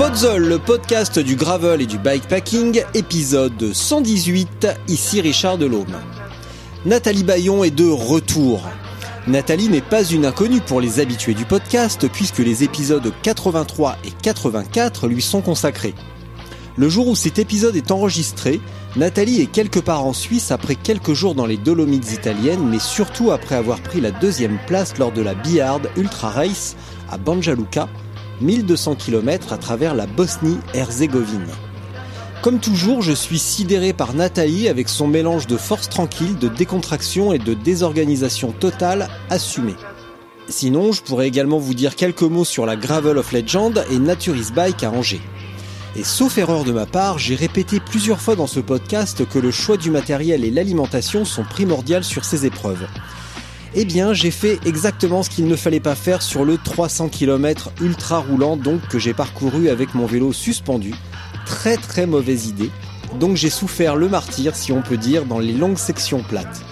Spotzol, le podcast du gravel et du bikepacking, épisode 118, ici Richard Delhomme. Nathalie Bayon est de retour. Nathalie n'est pas une inconnue pour les habitués du podcast puisque les épisodes 83 et 84 lui sont consacrés. Le jour où cet épisode est enregistré, Nathalie est quelque part en Suisse après quelques jours dans les Dolomites italiennes, mais surtout après avoir pris la deuxième place lors de la Bihard Ultra Race à Banja Luka, 1200 km à travers la Bosnie-Herzégovine. Comme toujours, je suis sidéré par Nathalie avec son mélange de force tranquille, de décontraction et de désorganisation totale assumée. Sinon, je pourrais également vous dire quelques mots sur la Gravel of Legend et Naturis Bike à Angers. Et sauf erreur de ma part, j'ai répété plusieurs fois dans ce podcast que le choix du matériel et l'alimentation sont primordiales sur ces épreuves. Eh bien, j'ai fait exactement ce qu'il ne fallait pas faire sur le 300 km ultra roulant donc que j'ai parcouru avec mon vélo suspendu. Très très mauvaise idée. Donc j'ai souffert le martyr, si on peut dire, dans les longues sections plates.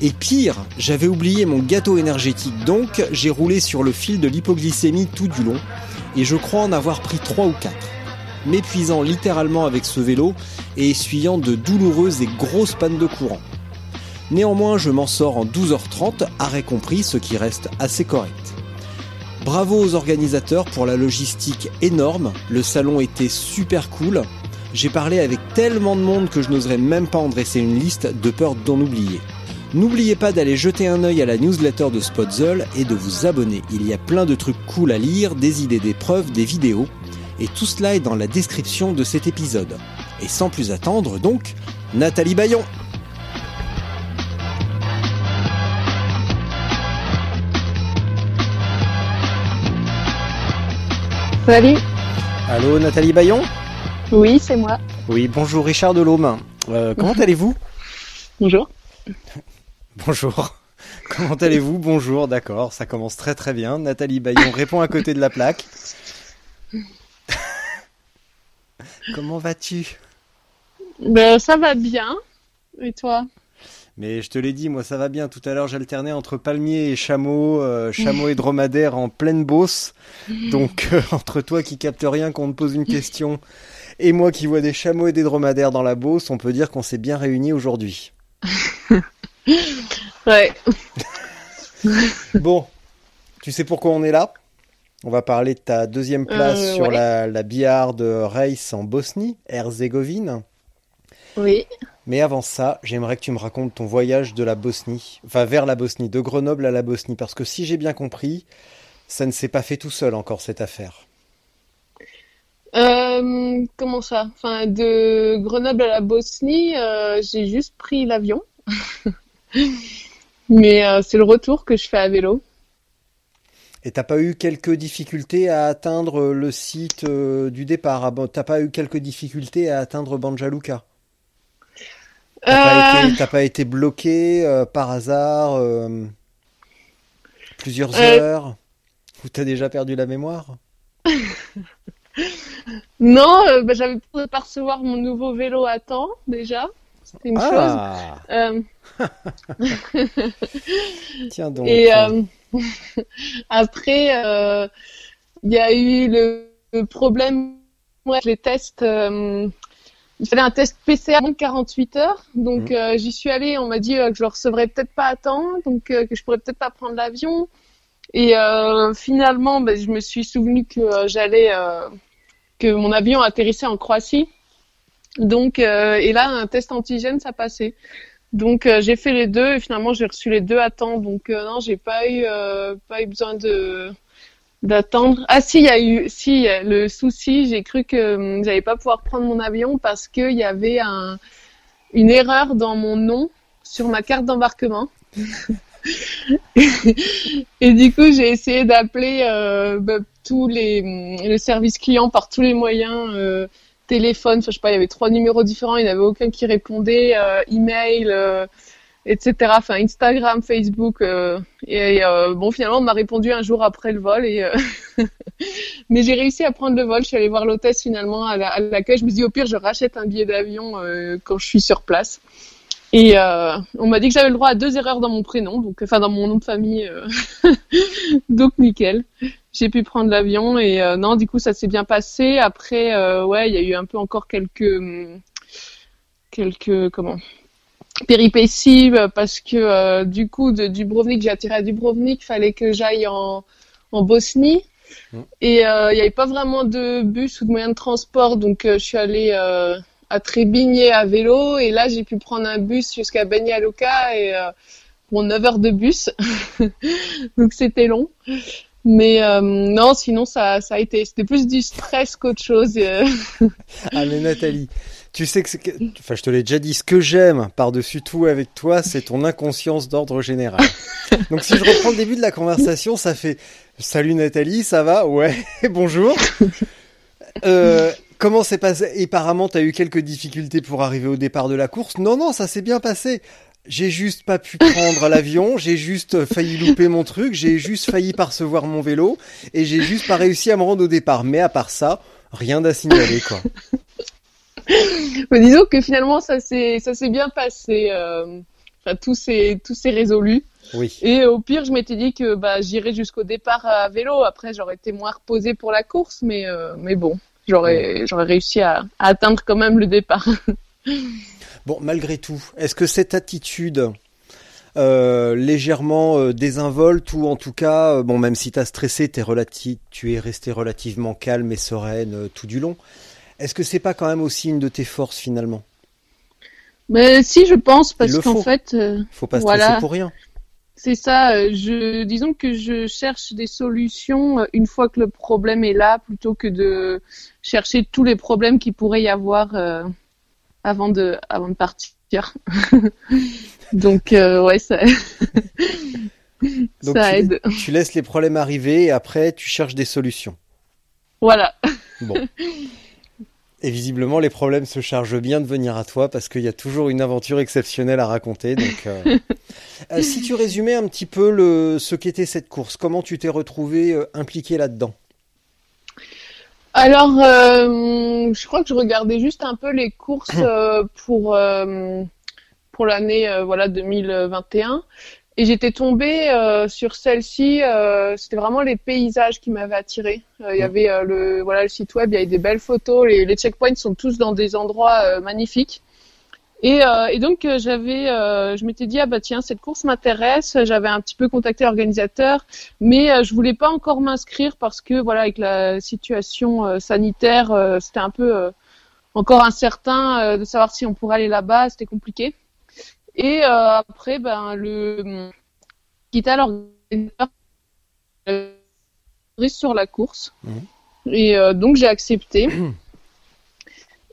Et pire, j'avais oublié mon gâteau énergétique donc j'ai roulé sur le fil de l'hypoglycémie tout du long et je crois en avoir pris 3 ou 4. M'épuisant littéralement avec ce vélo et essuyant de douloureuses et grosses pannes de courant. Néanmoins, je m'en sors en 12h30, arrêt compris, ce qui reste assez correct. Bravo aux organisateurs pour la logistique énorme, le salon était super cool. J'ai parlé avec tellement de monde que je n'oserais même pas en dresser une liste de peur d'en oublier. N'oubliez pas d'aller jeter un œil à la newsletter de Spotzel et de vous abonner. Il y a plein de trucs cool à lire, des idées d'épreuves, des vidéos. Et tout cela est dans la description de cet épisode. Et sans plus attendre donc, Nathalie Bayon Salut. Allô Nathalie Bayon Oui, c'est moi. Oui, bonjour Richard Delhomme. Euh, comment allez-vous? Bonjour. Bonjour. Comment allez-vous? Bonjour, d'accord, ça commence très très bien. Nathalie Bayon répond à côté de la plaque. Comment vas-tu? Ben, ça va bien. Et toi? Mais je te l'ai dit, moi ça va bien. Tout à l'heure j'alternais entre palmier et chameau, euh, chameau et dromadaire en pleine bosse. Donc euh, entre toi qui capte rien quand on te pose une question et moi qui vois des chameaux et des dromadaires dans la bosse, on peut dire qu'on s'est bien réunis aujourd'hui. Ouais. Bon, tu sais pourquoi on est là? On va parler de ta deuxième place Euh, sur ouais. la, la Bihard Race en Bosnie, Herzégovine. Oui. Mais avant ça, j'aimerais que tu me racontes ton voyage de la Bosnie, enfin vers la Bosnie, de Grenoble à la Bosnie, parce que si j'ai bien compris, ça ne s'est pas fait tout seul encore cette affaire. Euh, comment ça? Enfin, de Grenoble à la Bosnie, euh, j'ai juste pris l'avion. Mais euh, c'est le retour que je fais à vélo. Et t'as pas eu quelques difficultés à atteindre le site du départ ah T'as pas eu quelques difficultés à atteindre Banja Luka T'as pas, Euh, été- t'as pas été bloqué euh, par hasard euh, plusieurs heures Ou t'as déjà perdu la mémoire? Non, bah, j'avais peur de pas recevoir mon nouveau vélo à temps déjà. C'était une chose. Ah Tiens donc. Et après, il y a eu le, problème ouais, les tests. Il fallait un test PCR en 48 heures, donc Mhm. euh, j'y suis allée. On m'a dit euh, que je le recevrais peut-être pas à temps, donc euh, que je pourrais peut-être pas prendre l'avion. Et finalement, ben, je me suis souvenu que j'allais, que mon avion atterrissait en Croatie. Donc, et là, un test antigène, ça passait. Donc, j'ai fait les deux et finalement, j'ai reçu les deux à temps. Donc, non, j'ai pas eu, pas eu besoin de, d'attendre. Ah si, il y a eu, si le souci, j'ai cru que hum, j'allais pas pouvoir prendre mon avion parce qu'il y avait un, une erreur dans mon nom sur ma carte d'embarquement. et du coup, j'ai essayé d'appeler euh, bah, tous les le service client par tous les moyens, euh, téléphone, je sais pas, il y avait trois numéros différents, il n'y avait aucun qui répondait, euh, email. Etc. Enfin, Instagram, Facebook. Euh, et euh, bon, finalement, on m'a répondu un jour après le vol. Et, euh, Mais j'ai réussi à prendre le vol. Je suis allée voir l'hôtesse finalement à l'accueil. je me suis dit, au pire, je rachète un billet d'avion quand je suis sur place. Et on m'a dit que j'avais le droit à deux erreurs dans mon prénom, donc enfin dans mon nom de famille, donc nickel. J'ai pu prendre l'avion et non, du coup ça s'est bien passé. Après, ouais, il y a eu un peu encore quelques quelques comment péripéties euh, parce que euh, du coup de Dubrovnik j'ai atterri à Dubrovnik fallait que j'aille en, en Bosnie. Mm. et euh, il n'y avait pas vraiment de bus ou de moyen de transport donc je suis allée à Trebinje à vélo. Et là j'ai pu prendre un bus jusqu'à Banja et pour 9 heures de bus. Donc c'était long. Mais non sinon ça, ça a été c'était plus du stress qu'autre chose. Ah mais Nathalie tu sais que, enfin, je te l'ai déjà dit, ce que j'aime par-dessus tout avec toi, c'est ton inconscience d'ordre général. Donc, si je reprends le début de la conversation, ça fait Salut Nathalie, ça va? Ouais, bonjour. Euh, comment s'est passé? Apparemment, tu as eu quelques difficultés pour arriver au départ de la course. Non, non, ça s'est bien passé. J'ai juste pas pu prendre l'avion, j'ai juste failli louper mon truc, j'ai juste failli percevoir mon vélo et j'ai juste pas réussi à me rendre au départ. Mais à part ça, rien à signaler, quoi. Mais disons que finalement ça s'est bien passé. Euh, enfin, tout s'est résolu. Oui. Et au pire, je m'étais dit que bah j'irais jusqu'au départ à vélo. Après, j'aurais été moins reposée pour la course, mais euh, mais bon, j'aurais j'aurais réussi à, à, atteindre quand même le départ. bon, malgré tout, est-ce que cette attitude euh, légèrement euh, désinvolte ou en tout cas, euh, bon, même si tu as stressé, es tu es resté relativement calme et sereine tout du long. Est-ce que c'est pas quand même aussi une de tes forces finalement? Mais si, je pense, parce qu'en fait, euh, faut pas stresser pour rien. C'est ça. Euh, je, disons que je cherche des solutions euh, une fois que le problème est là, plutôt que de chercher tous les problèmes qui pourrait y avoir avant de, avant de partir. Donc ouais, ça. Donc ça aide. Tu laisses les problèmes arriver et après tu cherches des solutions. Voilà. Bon. Et visiblement, les problèmes se chargent bien de venir à toi parce qu'il y a toujours une aventure exceptionnelle à raconter. Donc, euh, euh, si tu résumais un petit peu le, ce qu'était cette course, comment tu t'es retrouvé euh, impliqué là-dedans? Alors, je crois que je regardais juste un peu les courses pour pour l'année voilà 2021 et j'étais tombée euh, sur celle-ci. Euh, c'était vraiment les paysages qui m'avaient attirée. Euh, il y avait le voilà le site web, il y avait des belles photos. Les, les checkpoints sont tous dans des endroits magnifiques. Et, et donc j'avais, je m'étais dit ah bah tiens cette course m'intéresse. J'avais un petit peu contacté l'organisateur, mais je voulais pas encore m'inscrire parce que voilà avec la situation sanitaire, c'était un peu encore incertain de savoir si on pourrait aller là-bas. C'était compliqué. Et euh, après, ben, le quitta l'organisateur sur la course. Mhm. Et euh, donc j'ai accepté.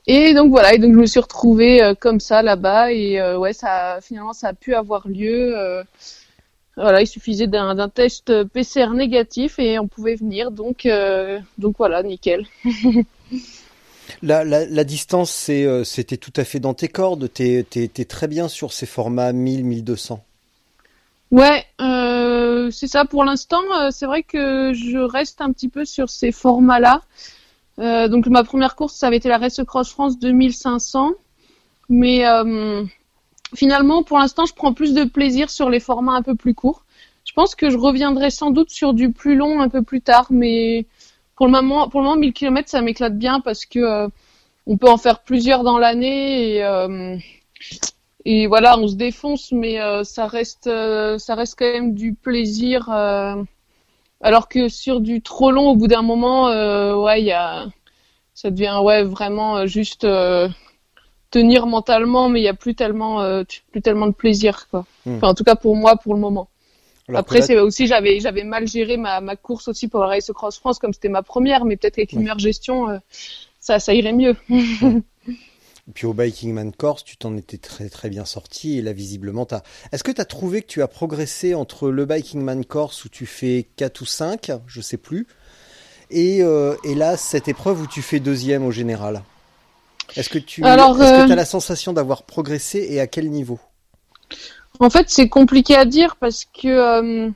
Et donc voilà, et donc je me suis retrouvée euh, comme ça là-bas et ouais, ça finalement ça a pu avoir lieu. voilà, il suffisait d'un test PCR négatif et on pouvait venir. Donc donc voilà, nickel. La, distance, euh, c'était tout à fait dans tes cordes. T'es es, très bien sur ces formats 1000-1200. Ouais, euh, c'est ça. Pour l'instant, euh, c'est vrai que je reste un petit peu sur ces formats-là. donc ma première course, ça avait été la Race Cross France 2500. Mais finalement, pour l'instant, je prends plus de plaisir sur les formats un peu plus courts. Je pense que je reviendrai sans doute sur du plus long un peu plus tard, mais pour le moment, pour le moment, 1000 km, ça m'éclate bien parce que euh, on peut en faire plusieurs dans l'année et euh, et voilà, on se défonce, mais euh, ça reste ça reste quand même du plaisir. alors que sur du trop long, au bout d'un moment, ouais, il y a ça devient ouais vraiment juste tenir mentalement, mais il y a plus tellement plus tellement de plaisir quoi. Hmm. Enfin, en tout cas pour moi, pour le moment. Après, c'est aussi j'avais j'avais mal géré ma, ma course aussi pour Race Cross France comme c'était ma première, mais peut-être avec une meilleure gestion, euh, ça ça irait mieux. Et puis au Biking Man Course, tu t'en étais très très bien sorti et là visiblement t'as. Est-ce que tu as trouvé que tu as progressé entre le Biking Man Course où tu fais 4 ou 5, je sais plus, et, euh, et là cette épreuve où tu fais deuxième au général? Est-ce que tu Alors, est-ce que euh, tu as la sensation d'avoir progressé et à quel niveau? En fait, c'est compliqué à dire parce que euh,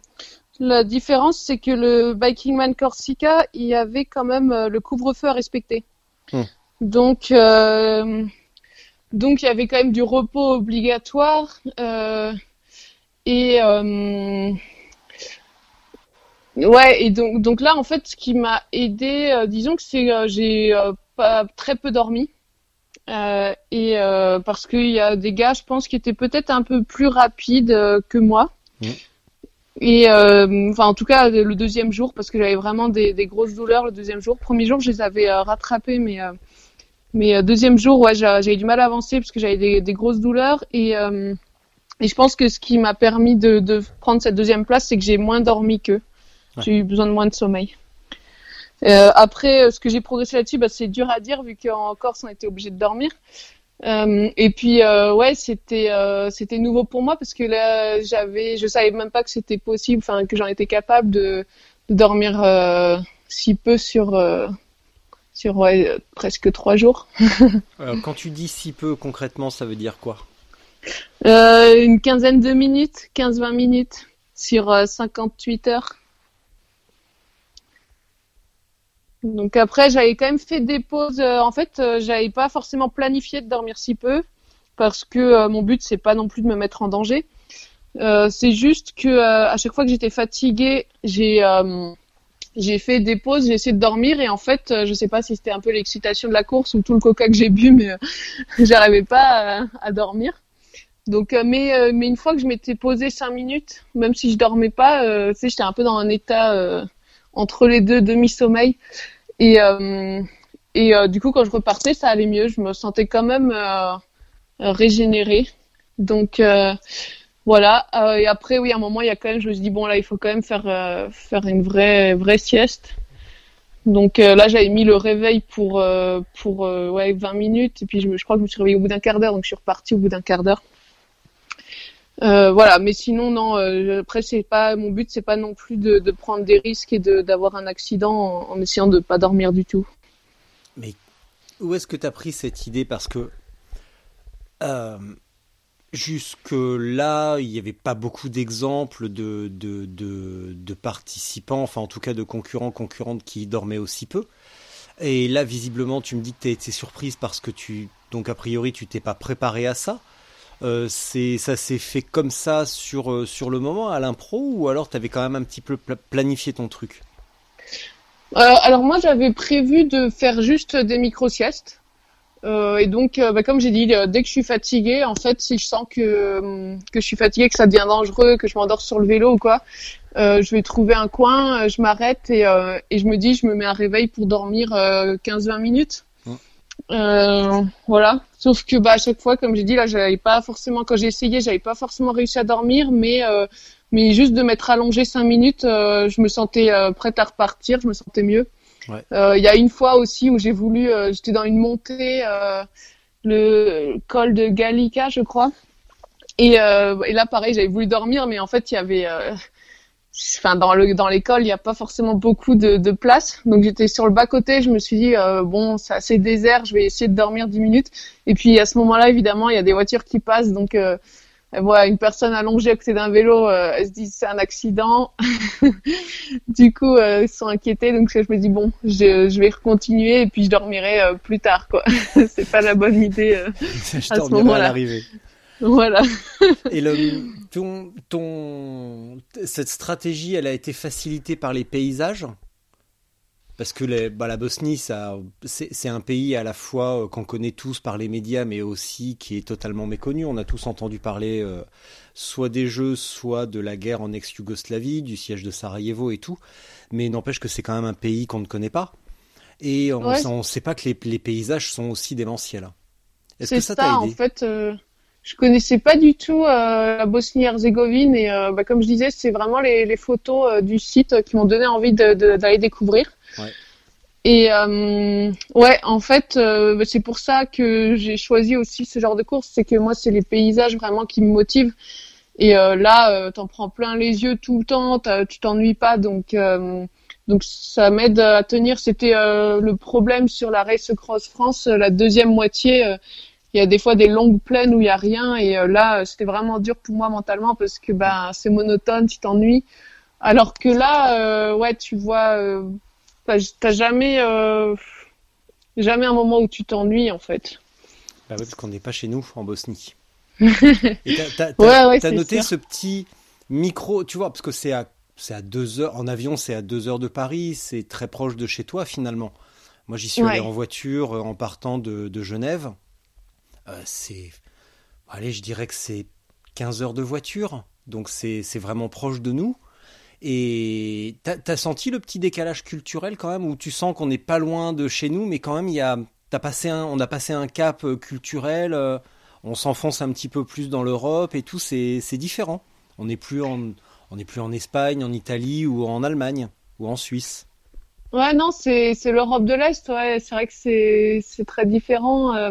la différence, c'est que le Biking Man Corsica, il y avait quand même euh, le couvre-feu à respecter. Hmm. Donc, euh, donc il y avait quand même du repos obligatoire et ouais. Et donc, donc là, en fait, ce qui m'a aidé, disons que c'est j'ai pas très peu dormi. Euh, et euh, parce qu'il y a des gars, je pense, qui étaient peut-être un peu plus rapides euh, que moi. Mhm. Et enfin, en tout cas, le deuxième jour, parce que j'avais vraiment des, des grosses douleurs le deuxième jour. Premier jour, je les avais rattrapées, mais mais deuxième jour, ouais, j'a- j'avais du mal à avancer parce que j'avais des, des grosses douleurs. Et et je pense que ce qui m'a permis de, de prendre cette deuxième place, c'est que j'ai moins dormi qu'eux. Ouais. J'ai eu besoin de moins de sommeil. Euh, après, euh, ce que j'ai progressé là-dessus, bah, c'est dur à dire vu qu'en Corse, on était obligé de dormir. Euh, et puis, euh, ouais, c'était c'était nouveau pour moi parce que là, j'avais, je savais même pas que c'était possible, enfin que j'en étais capable de, de dormir si peu sur sur ouais, presque trois jours. Alors, Quand tu dis si peu concrètement, ça veut dire quoi? Une quinzaine de minutes, 15-20 minutes sur euh, 58 heures. Donc après, j'avais quand même fait des pauses. euh, en fait, euh, j'avais pas forcément planifié de dormir si peu parce que euh, mon but c'est pas non plus de me mettre en danger. C'est juste que à chaque fois que j'étais fatiguée, j'ai j'ai fait des pauses, j'ai essayé de dormir et en fait, je sais pas si c'était un peu l'excitation de la course ou tout le coca que j'ai bu, mais j'arrivais pas à, dormir. Donc, mais, mais une fois que je m'étais posée cinq minutes, même si je dormais pas, tu sais, j'étais un peu dans un état entre les deux, demi-sommeil. Et, euh, et euh, du coup, quand je repartais, ça allait mieux. Je me sentais quand même euh, régénérée. Donc, voilà. Et après, oui, à un moment, il y a quand même, je me suis dit, bon, là, il faut quand même faire, faire une vraie, vraie sieste. Donc là, j'avais mis le réveil pour, pour ouais, 20 minutes. Et puis, je, je crois que je me suis réveillée au bout d'un quart d'heure. Donc, je suis repartie au bout d'un quart d'heure. Euh, voilà, mais sinon non. Euh, après, c'est pas mon but, c'est pas non plus de, prendre des risques et d'avoir un accident en, essayant de pas dormir du tout. Mais où est-ce que tu as pris cette idée? Parce que euh, jusque-là, il n'y avait pas beaucoup d'exemples de, de, de, de participants, enfin en tout cas de concurrents, concurrentes qui dormaient aussi peu. Et là, visiblement, tu me dis que tu as été surprise parce que tu, donc a priori, tu t'es pas préparé à ça. Euh, c'est, ça s'est fait comme ça sur, euh, sur le moment à l'impro ou alors tu avais quand même un petit peu pla- planifié ton truc? Euh, alors moi, j'avais prévu de faire juste des micro-siestes. Euh, et donc, euh, bah, comme j'ai dit, euh, dès que je suis fatiguée, en fait, si je sens que, que je suis fatiguée, que ça devient dangereux, que je m'endors sur le vélo ou quoi, je vais trouver un coin, je m'arrête et, et je me dis, je me mets un réveil pour dormir euh, 15-20 minutes. Voilà. Sauf que bah à chaque fois, comme j'ai dit là, j'avais pas forcément quand j'ai essayé, j'avais pas forcément réussi à dormir, mais euh, mais juste de m'être allongé cinq minutes, euh, je me sentais euh, prête à repartir, je me sentais mieux. Ouais. Euh, Il y a une fois aussi où j'ai voulu, euh, j'étais dans une montée, euh, le col de Gallica, je crois. Et, euh, et là, pareil, j'avais voulu dormir, mais en fait, il y avait, euh, enfin, dans le dans l'école, il n'y a pas forcément beaucoup de, de place. Donc, j'étais sur le bas côté. Je me suis dit, euh, bon, c'est assez désert, je vais essayer de dormir dix minutes. Et puis, à ce moment-là, évidemment, il y a des voitures qui passent, donc. Euh, elle voit une personne allongée à côté d'un vélo, euh, elle se dit c'est un accident. du coup, euh, ils sont inquiétés, donc je me dis bon, je, je vais continuer et puis je dormirai euh, plus tard, quoi. c'est pas la bonne idée. euh. Je À ce à moment-là. l'arrivée. Voilà. Et le, ton, ton, cette stratégie, elle a été facilitée par les paysages? Parce que les, bah, la Bosnie, ça, c'est un pays à la fois euh, qu'on connaît tous par les médias, mais aussi qui est totalement méconnu. On a tous entendu parler euh, soit des jeux, soit de la guerre en ex-Yougoslavie, du siège de Sarajevo et tout. Mais n'empêche que c'est quand même un pays qu'on ne connaît pas. Et on Ouais. ne sait pas que les, les paysages sont aussi démentiels. Est-ce C'est que ça, t'a en aidé? fait. euh, je connaissais pas du tout la Bosnie-Herzégovine et bah, comme je disais, c'est vraiment les, les photos du site qui m'ont donné envie d'aller découvrir. Ouais. Et euh, ouais, en fait, euh, c'est pour ça que j'ai choisi aussi ce genre de course. C'est que moi, c'est les paysages vraiment qui me motivent. Et euh, là, euh, t'en prends plein les yeux tout le temps, tu t'ennuies pas, donc euh, donc ça m'aide à tenir. C'était le problème sur la Race Cross France, la deuxième moitié. Il y a des fois des longues plaines où il y a rien, et là, c'était vraiment dur pour moi mentalement parce que ben c'est monotone, tu t'ennuies. Alors que là, ouais, tu vois T'as jamais, euh, jamais un moment où tu t'ennuies en fait. Bah oui, parce qu'on n'est pas chez nous en Bosnie. t'as, as, noté ce petit micro, tu vois, parce que c'est à, c'est à deux heures, en avion c'est à deux heures de Paris, c'est très proche de chez toi finalement. Moi j'y suis allé en voiture euh, en partant de, de Genève. Euh, c'est, allez, je dirais que c'est 15 heures de voiture, donc c'est, vraiment proche de nous. Et t'as as senti le petit décalage culturel quand même, où tu sens qu'on n'est pas loin de chez nous, mais quand même y a, as passé un, on a passé un cap euh, culturel, euh, on s'enfonce un petit peu plus dans l'Europe et tout, c'est différent. On n'est plus en, plus en Espagne, en Italie ou en Allemagne ou en Suisse. Ouais, non, c'est l'Europe de l'Est. Ouais, c'est vrai que c'est très différent.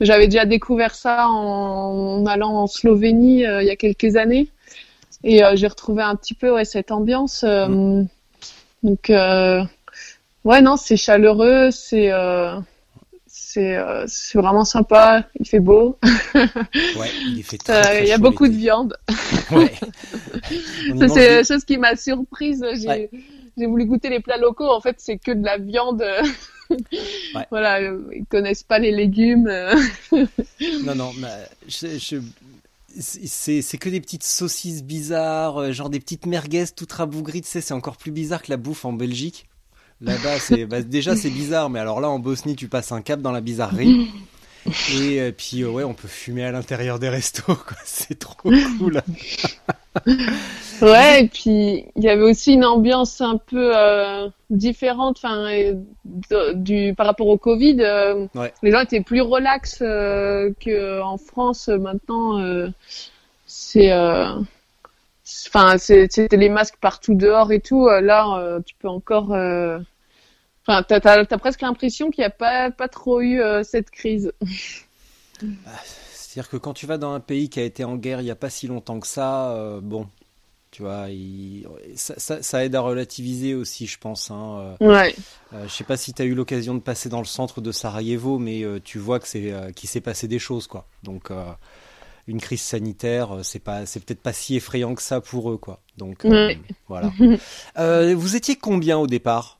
J'avais déjà découvert ça en, en allant en Slovénie il y a quelques années. Et euh, j'ai retrouvé un petit peu ouais, cette ambiance. Euh, mm. Donc, euh, ouais, non, c'est chaleureux, c'est c'est c'est vraiment sympa. Il fait beau. ouais, il fait très, très Il y a beaucoup de viande. Ouais. c'est chose qui m'a surprise. J'ai j'ai voulu goûter les plats locaux. En fait, c'est que de la viande. ouais. Voilà, ils connaissent pas les légumes. non, non, mais je, je, c'est que des petites saucisses bizarres, euh, genre des petites merguez toutes rabougries, tu sais, c'est encore plus bizarre que la bouffe en Belgique. Là-bas, c'est bah, déjà c'est bizarre, mais alors là en Bosnie, tu passes un cap dans la bizarrerie. Et euh, puis euh, ouais, on peut fumer à l'intérieur des restos, C'est trop cool. Ouais, et puis il y avait aussi une ambiance un peu euh, différente, enfin, du par rapport au Covid. Les gens étaient plus relax que en France maintenant. c'est Enfin, c'était les masques partout dehors et tout. Là, tu peux encore Enfin, t'as as, presque l'impression qu'il n'y a pas, pas trop eu euh, cette crise. C'est-à-dire que quand tu vas dans un pays qui a été en guerre il n'y a pas si longtemps que ça, euh, bon, tu vois, ça, ça, aide à relativiser aussi, je pense. Hein. Euh, ouais. je sais pas si tu as eu l'occasion de passer dans le centre de Sarajevo, mais tu vois que c'est qu'il s'est passé des choses, quoi. Donc, une crise sanitaire, c'est pas, c'est peut-être pas si effrayant que ça pour eux, quoi. Donc, voilà. vous étiez combien au départ? euh,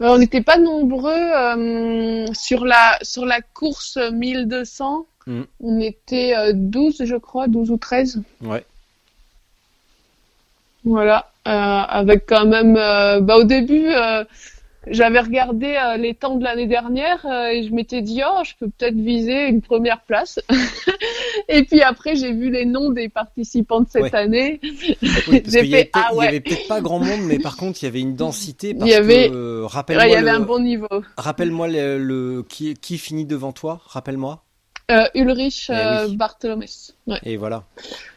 on n'était pas nombreux euh, sur la sur la course 1200. Mm. On était 12, euh, je crois, 12 ou 13. Ouais. Voilà, avec quand même. bah au début, j'avais regardé euh, les temps de l'année dernière euh, et je m'étais dit oh je peux peut-être viser une première place. Et puis après j'ai vu les noms des participants de cette année. J'ai fait ah ouais il y avait peut-être pas grand monde mais par contre il y avait une densité parce il y avait euh, rappelle-moi il y avait un bon niveau. rappelle-moi le, qui qui finit devant toi rappelle-moi. Ulrich eh Bartholomew et voilà.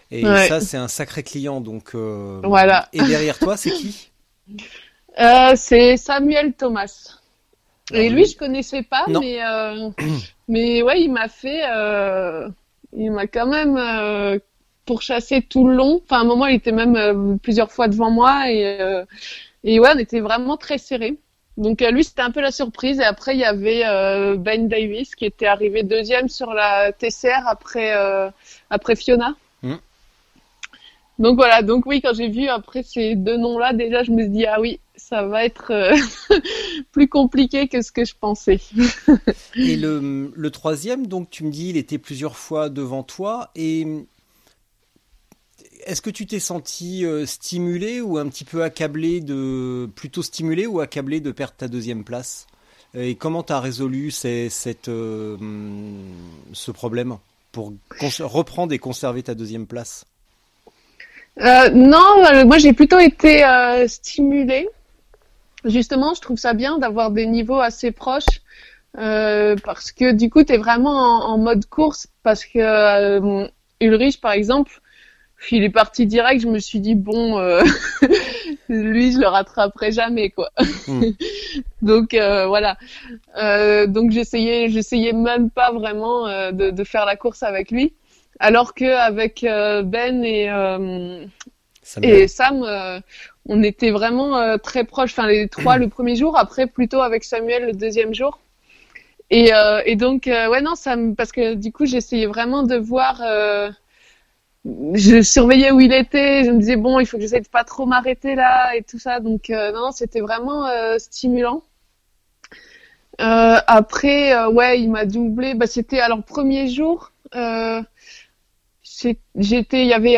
Et ça c'est un sacré client donc voilà. et derrière toi c'est qui? euh, c'est Samuel Thomas. Et lui, je connaissais pas, mais euh, mais ouais, il m'a fait, euh, il m'a quand même euh, pourchassé tout le long. Enfin, à un moment, il était même plusieurs fois devant moi et et ouais, on était vraiment très serrés. Donc lui, c'était un peu la surprise. Et après, il y avait Ben Davis qui était arrivé deuxième sur la TCR après après Fiona. Mm. Donc voilà, donc oui, quand j'ai vu après ces deux noms-là, déjà, je me suis dit, ah oui, ça va être euh, plus compliqué que ce que je pensais. et le, le, troisième, donc tu me dis, il était plusieurs fois devant toi. Et est-ce que tu t'es senti euh, stimulé ou un petit peu accablé de. plutôt stimulé ou accablé de perdre ta deuxième place? Et comment tu as résolu cette, euh, ce problème pour reprendre et conserver ta deuxième place? Non, moi j'ai plutôt été stimulé justement, je trouve ça bien d'avoir des niveaux assez proches Euh, parce que du coup, tu es vraiment en, en, mode course. Parce que euh, Ulrich, par exemple, il est parti direct. Je me suis dit, bon, euh, lui, je le rattraperai jamais, quoi. Mm. donc, euh, voilà. Euh, donc, j'essayais, j'essayais même pas vraiment de, de, faire la course avec lui. Alors que avec Ben et, et Sam, on était vraiment très proches. Enfin, les trois le premier jour. Après, plutôt avec Samuel le deuxième jour. Et, euh, donc, euh, ouais, non, ça me, parce que du coup, j'essayais vraiment de voir. Euh, je surveillais où il était. Je me disais bon, il faut que j'essaie de pas trop m'arrêter là et tout ça. Donc, euh, non, c'était vraiment euh, stimulant. après, ouais, il m'a doublé. Bah, c'était alors premier jour. J'étais, il y avait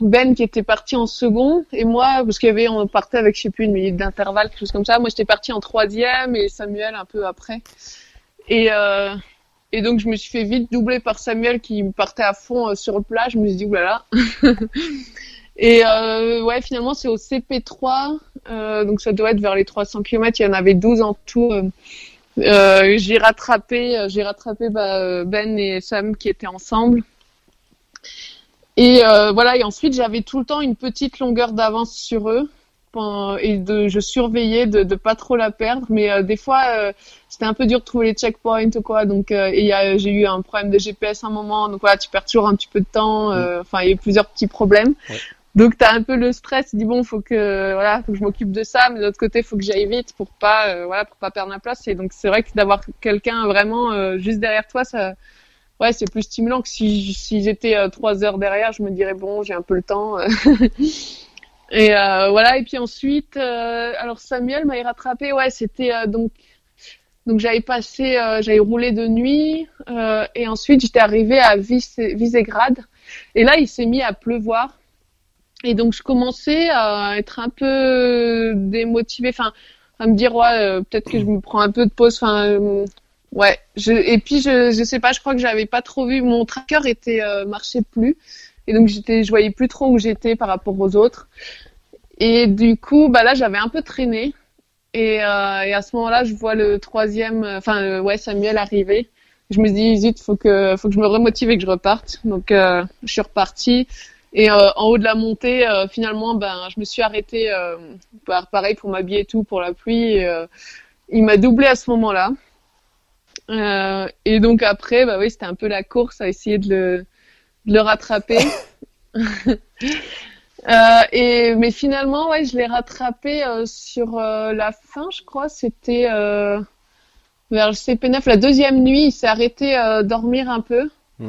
Ben qui était parti en second et moi, parce qu'il y avait, on partait avec je sais plus une minute d'intervalle, quelque chose comme ça. Moi, j'étais parti en troisième et Samuel un peu après. Et, euh, et donc, je me suis fait vite doubler par Samuel qui partait à fond euh, sur le plat. Je me suis dit, oulala. et euh, ouais, finalement, c'est au CP3. Euh, donc, ça doit être vers les 300 km. Il y en avait 12 en tout. Euh, j'ai rattrapé, j'ai rattrapé bah, Ben et Sam qui étaient ensemble. Et voilà. Et ensuite, j'avais tout le temps une petite longueur d'avance sur eux et de, je surveillais de, de pas trop la perdre. Mais euh, des fois, euh, c'était un peu dur de trouver les checkpoints ou quoi. Donc, euh, et j'ai eu un problème de GPS à un moment. Donc voilà, tu perds toujours un petit peu de temps. Mm. Enfin, il y a eu plusieurs petits problèmes. Ouais. Donc t'as un peu le stress, tu dis bon, faut que voilà, faut que je m'occupe de ça, mais de l'autre côté, faut que j'aille vite pour pas voilà, pour pas perdre ma place. Et donc c'est vrai que d'avoir quelqu'un vraiment juste derrière toi, ça ouais, c'est plus stimulant que si si j'étais trois heures derrière, je me dirais bon, j'ai un peu le temps. Et euh, voilà. Et puis ensuite, euh, alors Samuel m'a rattrapé. Ouais, c'était euh, donc donc j'avais passé, euh, j'avais roulé de nuit euh, et ensuite j'étais arrivée à Visegrad. Et là, il s'est mis à pleuvoir. Et donc je commençais à être un peu démotivée, enfin à me dire ouais, peut-être que je me prends un peu de pause. Enfin ouais. Je, et puis je je sais pas, je crois que j'avais pas trop vu. Mon tracker était marchait plus. Et donc j'étais, je voyais plus trop où j'étais par rapport aux autres. Et du coup, bah là, j'avais un peu traîné. Et, euh, et à ce moment-là, je vois le troisième, enfin euh, ouais, Samuel arriver. Je me dis, zut, faut que, faut que je me remotive et que je reparte. Donc euh, je suis repartie. Et euh, en haut de la montée, euh, finalement, ben, je me suis arrêtée, pareil pour m'habiller et tout pour la pluie. il m'a doublé à ce moment-là. Et donc après, bah oui, c'était un peu la course à essayer de le, de le rattraper. euh, et mais finalement, ouais, je l'ai rattrapé euh, sur euh, la fin, je crois. C'était euh, vers le CP9, la deuxième nuit. Il s'est arrêté dormir un peu. Mm.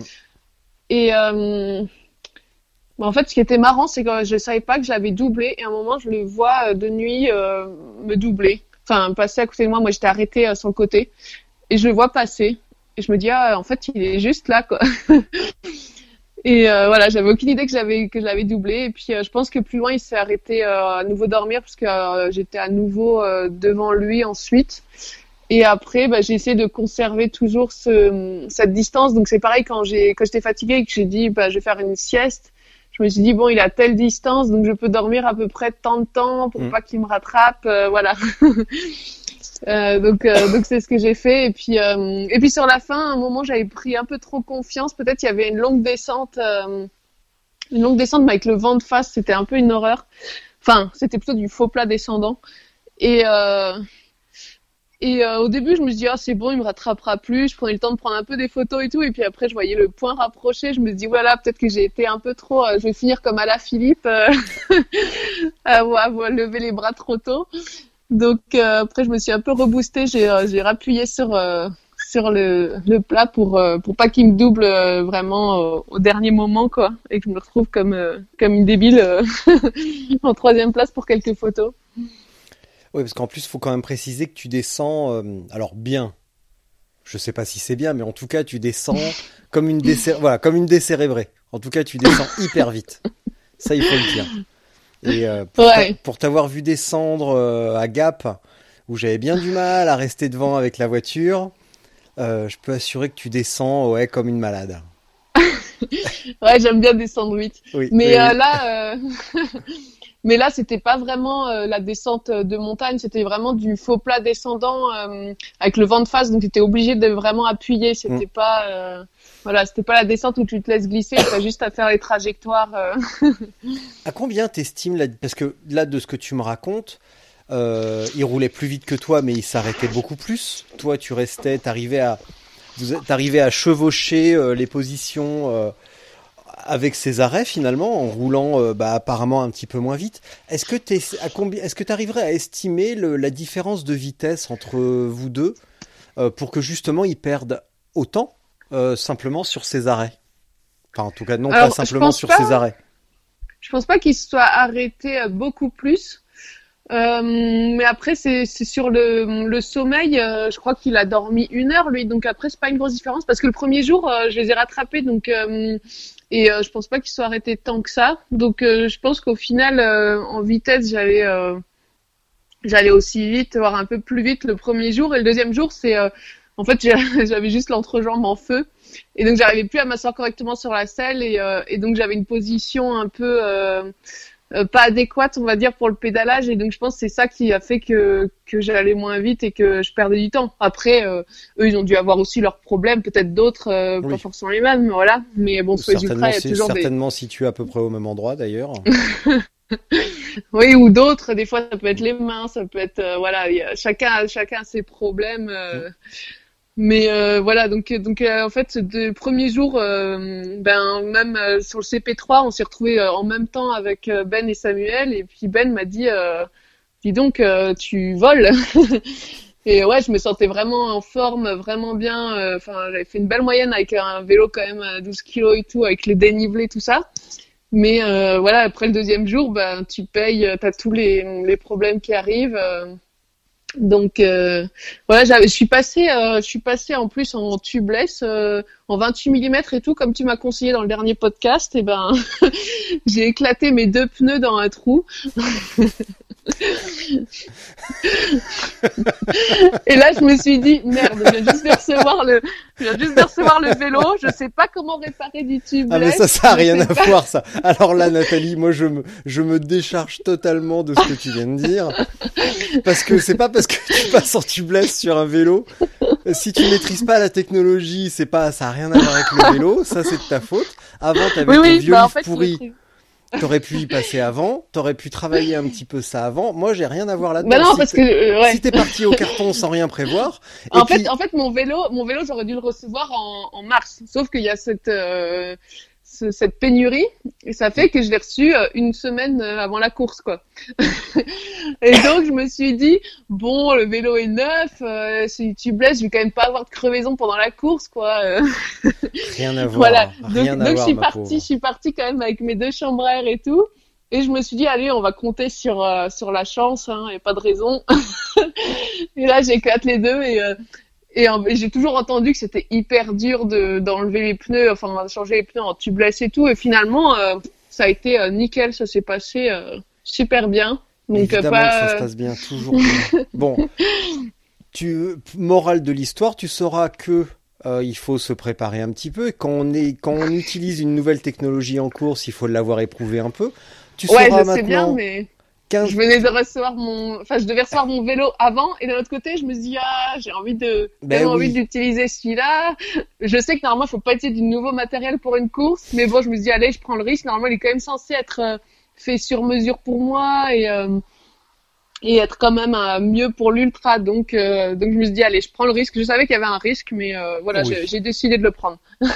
Et en fait, ce qui était marrant, c'est que je savais pas que je l'avais doublé. Et à un moment, je le vois de nuit me doubler, enfin passer à côté de moi. Moi, j'étais arrêtée sur le côté et je le vois passer. Et je me dis ah, en fait, il est juste là, quoi. Et euh, voilà, j'avais aucune idée que j'avais que je l'avais doublé. Et puis euh, je pense que plus loin, il s'est arrêté euh, à nouveau dormir parce que j'étais à nouveau devant lui ensuite. Et après, bah, j'ai essayé de conserver toujours ce, cette distance. Donc c'est pareil quand j'ai quand j'étais fatiguée et que j'ai dit bah, je vais faire une sieste. Je me suis dit bon, il a telle distance, donc je peux dormir à peu près tant de temps pour mmh. pas qu'il me rattrape. voilà. Euh, donc euh, donc c'est ce que j'ai fait. Et puis euh, et puis sur la fin à un moment j'avais pris un peu trop confiance. Peut-être il y avait une longue descente une longue descente mais avec le vent de face c'était un peu une horreur. Enfin c'était plutôt du faux plat descendant. Et et au début je me suis dit ah c'est bon il me rattrapera plus. Je prenais le temps de prendre un peu des photos et tout. Et puis après je voyais le point rapproché. Je me dit voilà peut-être que j'ai été un peu trop je vais finir comme à la Philippe à, à lever les bras trop tôt donc euh, après, je me suis un peu reboostée. J'ai euh, rappuyé sur euh, sur le, le plat pour pour pas qu'il me double vraiment au dernier moment quoi et que je me retrouve comme comme une débile en troisième place pour quelques photos. Oui, parce qu'en plus, il faut quand même préciser que tu descends alors bien. Je sais pas si c'est bien, mais en tout cas, tu descends comme une comme une décérébrée. En tout cas, tu descends hyper vite. Ça, il faut le dire. Et euh, pour t'avoir vu descendre euh, à Gap, où j'avais bien du mal à rester devant avec la voiture, euh, je peux assurer que tu descends ouais, comme une malade. ouais, j'aime bien descendre vite. Oui, mais là, Mais là, c'était pas vraiment euh, la descente de montagne, c'était vraiment du faux plat descendant euh, avec le vent de face, donc tu étais obligé de vraiment appuyer. C'était Mm. pas, euh, voilà, c'était pas la descente où tu te laisses glisser, t'as juste à faire les trajectoires. euh. À combien t'estimes la... Parce que là, de ce que tu me racontes, euh, il roulait plus vite que toi, mais il s'arrêtait beaucoup plus. Toi, tu restais, t'arrivais à, t'arrivais à chevaucher euh, les positions euh, avec ses arrêts finalement, en roulant euh, bah, apparemment un petit peu moins vite. Est-ce que t'es, à combien, est-ce que t'arriverais à estimer le- la différence de vitesse entre vous deux euh, pour que justement ils perdent autant euh, simplement sur ses arrêts? Enfin, en tout cas, non Alors, pas simplement sur pas. ses arrêts. Je pense pas qu'il se soit arrêté euh, beaucoup plus. Euh, mais après, c'est sur le, le sommeil. euh, je crois qu'il a dormi une heure, lui. Donc après, c'est pas une grosse différence parce que le premier jour, euh, je les ai rattrapés. Donc euh, et euh, je pense pas qu'il soit arrêté tant que ça. Donc je pense qu'au final, en vitesse, j'allais j'allais aussi vite, voire un peu plus vite le premier jour. Et le deuxième jour, c'est en fait, j'avais juste l'entrejambe en feu. Et donc, j'arrivais plus à m'asseoir correctement sur la selle. Et, et donc, j'avais une position un peu pas adéquate, on va dire, pour le pédalage. Et donc, je pense que c'est ça qui a fait que, que j'allais moins vite et que je perdais du temps. Après, euh, eux, ils ont dû avoir aussi leurs problèmes, peut-être d'autres, euh, Oui. pas forcément les mêmes, voilà. Mais bon, sur les ultras, il y a toujours des... certainement situé à peu près au même endroit d'ailleurs. Oui, ou d'autres. Des fois, ça peut être les mains, ça peut être, euh, voilà, y a- chacun, chacun a ses problèmes. euh, Mais euh, voilà, donc donc euh, en fait, de premier jour, euh, ben même euh, sur le CP3, on s'est retrouvés euh, en même temps avec euh, Ben et Samuel, et puis Ben m'a dit, euh, dis donc, euh, tu voles. Et ouais, je me sentais vraiment en forme, vraiment bien. euh, Enfin, j'avais fait une belle moyenne avec un vélo quand même à 12 kilos et tout, avec les dénivelés, tout ça. Mais euh, voilà, après le deuxième jour, ben tu payes, euh, t'as tous les, les problèmes qui arrivent. Donc euh, voilà, je suis passée, euh, je suis en plus en tubeless, euh, en 28 mm et tout, comme tu m'as conseillé dans le dernier podcast. Et ben, j'ai éclaté mes deux pneus dans un trou. Et là, je me suis dit, merde, je viens juste de recevoir le, je viens juste de recevoir le vélo, je sais pas comment réparer du tubeless. Ah mais ça, ça a rien à pas- voir ça. Alors là, Nathalie, moi je me, je me décharge totalement de ce que tu viens de dire, parce que c'est pas parce que tu passes en tubeless sur un vélo, si tu maîtrises pas la technologie, c'est pas, ça a rien à voir avec le vélo, ça c'est de ta faute. Avant, t'avais Oui, ton oui, vieux bah en fait, pourri. T'aurais pu y passer avant, t'aurais pu travailler un petit peu ça avant. Moi, j'ai rien à voir là-dedans. Bah non, Si parce que, euh, ouais. Si t'es parti au carton sans rien prévoir, et En puis- fait, en fait, mon vélo, mon vélo, j'aurais dû le recevoir en, en mars. Sauf qu'il y a cette, euh, ce- cette pénurie, et ça fait que je l'ai reçu euh, une semaine euh, avant la course, quoi. et donc, je me suis dit, bon, le vélo est neuf, euh, si tu blesses, je vais quand même pas avoir de crevaison pendant la course, quoi. rien à voir. voilà. Rien Donc, à donc je suis partie, je suis partie quand même avec mes deux air et tout. Et je me suis dit, allez, on va compter sur, euh, sur la chance, hein, et pas de raison. et là, j'éclate les deux et, euh, et, en- et j'ai toujours entendu que c'était hyper dur de, d'enlever les pneus, enfin, de changer les pneus en tubeless et tout. Et finalement, euh, ça a été euh, nickel, ça s'est passé euh, super bien. Donc, euh, Évidemment pas, que ça se passe bien, toujours bien. Bon, tu, morale de l'histoire, tu sauras que euh, il faut se préparer un petit peu. Et quand on est, quand on utilise une nouvelle technologie en course, il faut l'avoir éprouvé un peu. Tu ouais, sauras je sais bien, mais 15 je venais de recevoir mon, enfin, je devais recevoir mon vélo avant, et d'un autre côté, je me dis, ah, j'ai envie de, Ben oui. envie d'utiliser celui-là. Je sais que normalement, il faut pas utiliser du nouveau matériel pour une course, mais bon, je me dis, allez, je prends le risque. Normalement, il est quand même censé être euh, fait sur mesure pour moi et, euh, et être quand même euh, mieux pour l'ultra. Donc, euh, donc, je me suis dit, allez, je prends le risque. Je savais qu'il y avait un risque, mais voilà, Oui. j'ai décidé de le prendre.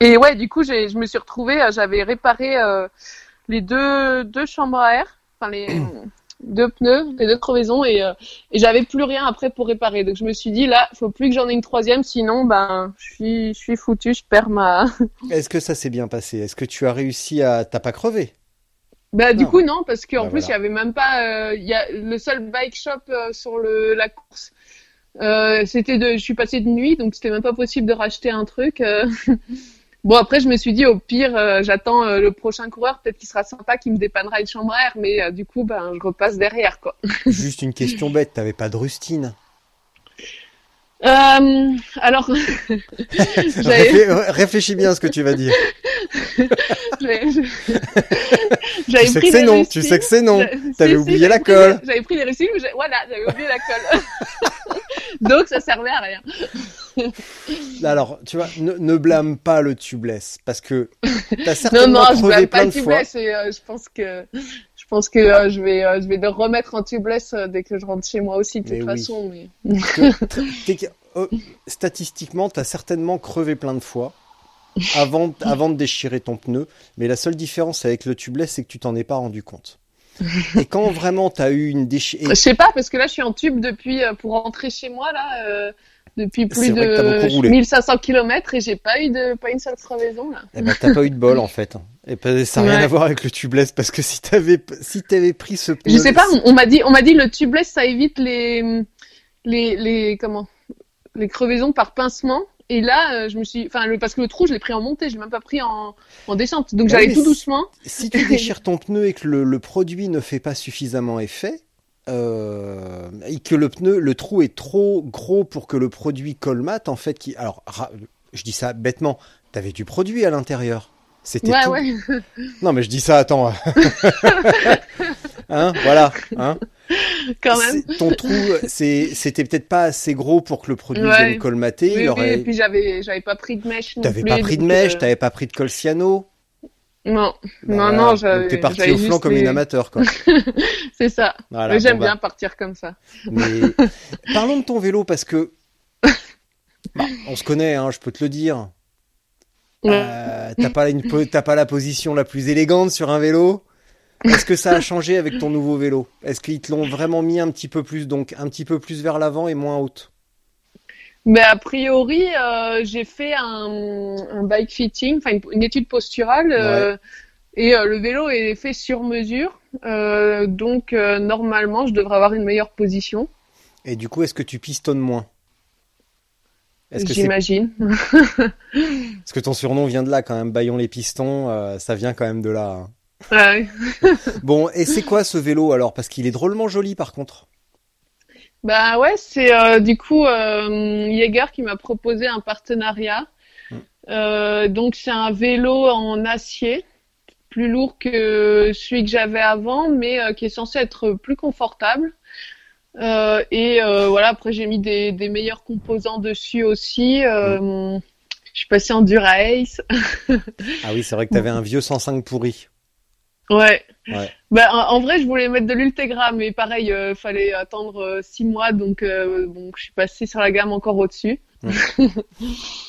Et ouais, du coup, j'ai, je me suis retrouvée, euh, j'avais réparé euh, les deux, deux chambres à air, enfin les deux pneus, les deux crevaisons, et, euh, et j'avais plus rien après pour réparer. Donc je me suis dit, là, faut plus que j'en ai une troisième, sinon, ben, je suis, je suis foutu, je perds ma. Est-ce que ça s'est bien passé? Est-ce que tu as réussi à, t'as pas crevé? Bah du coup non, parce qu'en Bah, plus il voilà. y avait même pas, euh, il y a le seul bike shop sur le la course. C'était de, je suis passée de nuit, donc c'était même pas possible de racheter un truc. Bon après je me suis dit au pire euh, j'attends euh, le prochain coureur peut-être qu'il sera sympa qui me dépannera une chambre à air mais euh, du coup ben je repasse derrière quoi. Juste une question bête, t'avais pas de rustine? Alors Réfléchis bien à ce que tu vas dire. J'avais Tu sais pris que c'est non, tu sais que c'est non. T'avais si, oublié la colle. J'avais pris les j'ai- voilà, j'avais oublié la colle. Donc ça servait à rien. Alors, tu vois, ne, ne blâme pas le tubeless parce que t'as Non, certainement non, je crevé blâme plein pas de le fois. tubeless et euh, je pense que je pense que euh, je vais euh, je vais le remettre en tubeless euh, dès que je rentre chez moi aussi de Mais toute oui. façon. Mais... que statistiquement, t'as certainement crevé plein de fois avant, avant de déchirer ton pneu. Mais la seule différence avec le tubeless, c'est que tu t'en es pas rendu compte. Et quand vraiment t'as eu une déchirure, Je sais pas parce que là je suis en tube depuis pour rentrer chez moi là euh, depuis plus de 1500 km et j'ai pas eu de pas une seule crevaison là. eh ben, t'as pas eu de bol en fait. Et ben, ça n'a rien à voir avec le tubeless parce que si t'avais si t'avais pris ce pneu, Je sais pas, on, m'a dit on m'a dit le tubeless ça évite les les les comment les crevaisons par pincement. Et là, euh, je me suis, enfin, le- parce que le trou, je l'ai pris en montée, je l'ai même pas pris en, en descente. Donc Bah j'allais tout doucement. si tu déchires ton pneu et que le, le produit ne fait pas suffisamment effet, euh, et que le pneu, le trou est trop gros pour que le produit colmate, en fait, qui, alors, je dis ça bêtement, t'avais du produit à l'intérieur. C'était Ouais, tout. ouais. Non, mais je dis ça, attends. hein, voilà, hein. Quand même. C'est- Ton trou, c'était peut-être pas assez gros pour que le produit Ouais. vienne colmater. Oui, il oui, aurait, et puis j'avais, j'avais pas pris de mèche t'avais pas pris de mèche, euh, t'avais pas pris de col cyano. Non, Bah non, non, j'avais. t'es parti au flanc comme les- une amateur, quoi. C'est ça. Voilà, Mais J'aime bon, bah. bien partir comme ça. Mais parlons de ton vélo parce que bah, on se connaît, hein, je peux te le dire. Euh, t'as pas une pas la position la plus élégante sur un vélo. Est-ce que ça a changé avec ton nouveau vélo? Est-ce qu'ils te l'ont vraiment mis un petit peu plus donc un petit peu plus vers l'avant et moins haute? Mais a priori, euh, j'ai fait un, un bike fitting, enfin une, une étude posturale, euh, et euh, le vélo est fait sur mesure. Donc normalement, je devrais avoir une meilleure position, Et du coup, est-ce que tu pistonnes moins? J'imagine. parce que ton surnom vient de là quand même Bayon les pistons, ça vient quand même de là. hein. Ouais. Bon, et c'est quoi ce vélo alors? Parce qu'il est drôlement joli par contre. Bah ouais, c'est euh, du coup euh, Jaeger qui m'a proposé un partenariat. Mm. Euh, donc c'est un vélo en acier, plus lourd que celui que j'avais avant, mais euh, qui est censé être plus confortable. Et voilà, après j'ai mis des, des meilleurs composants dessus aussi. Euh, Je suis passée en Dura-Ace. Ah oui, c'est vrai que t'avais un vieux 105 pourri. Ouais. Ouais. Bah, en, en vrai, je voulais mettre de l'Ultegra, mais pareil, euh, fallait attendre euh, six mois, donc euh, bon, je suis passée sur la gamme encore au-dessus.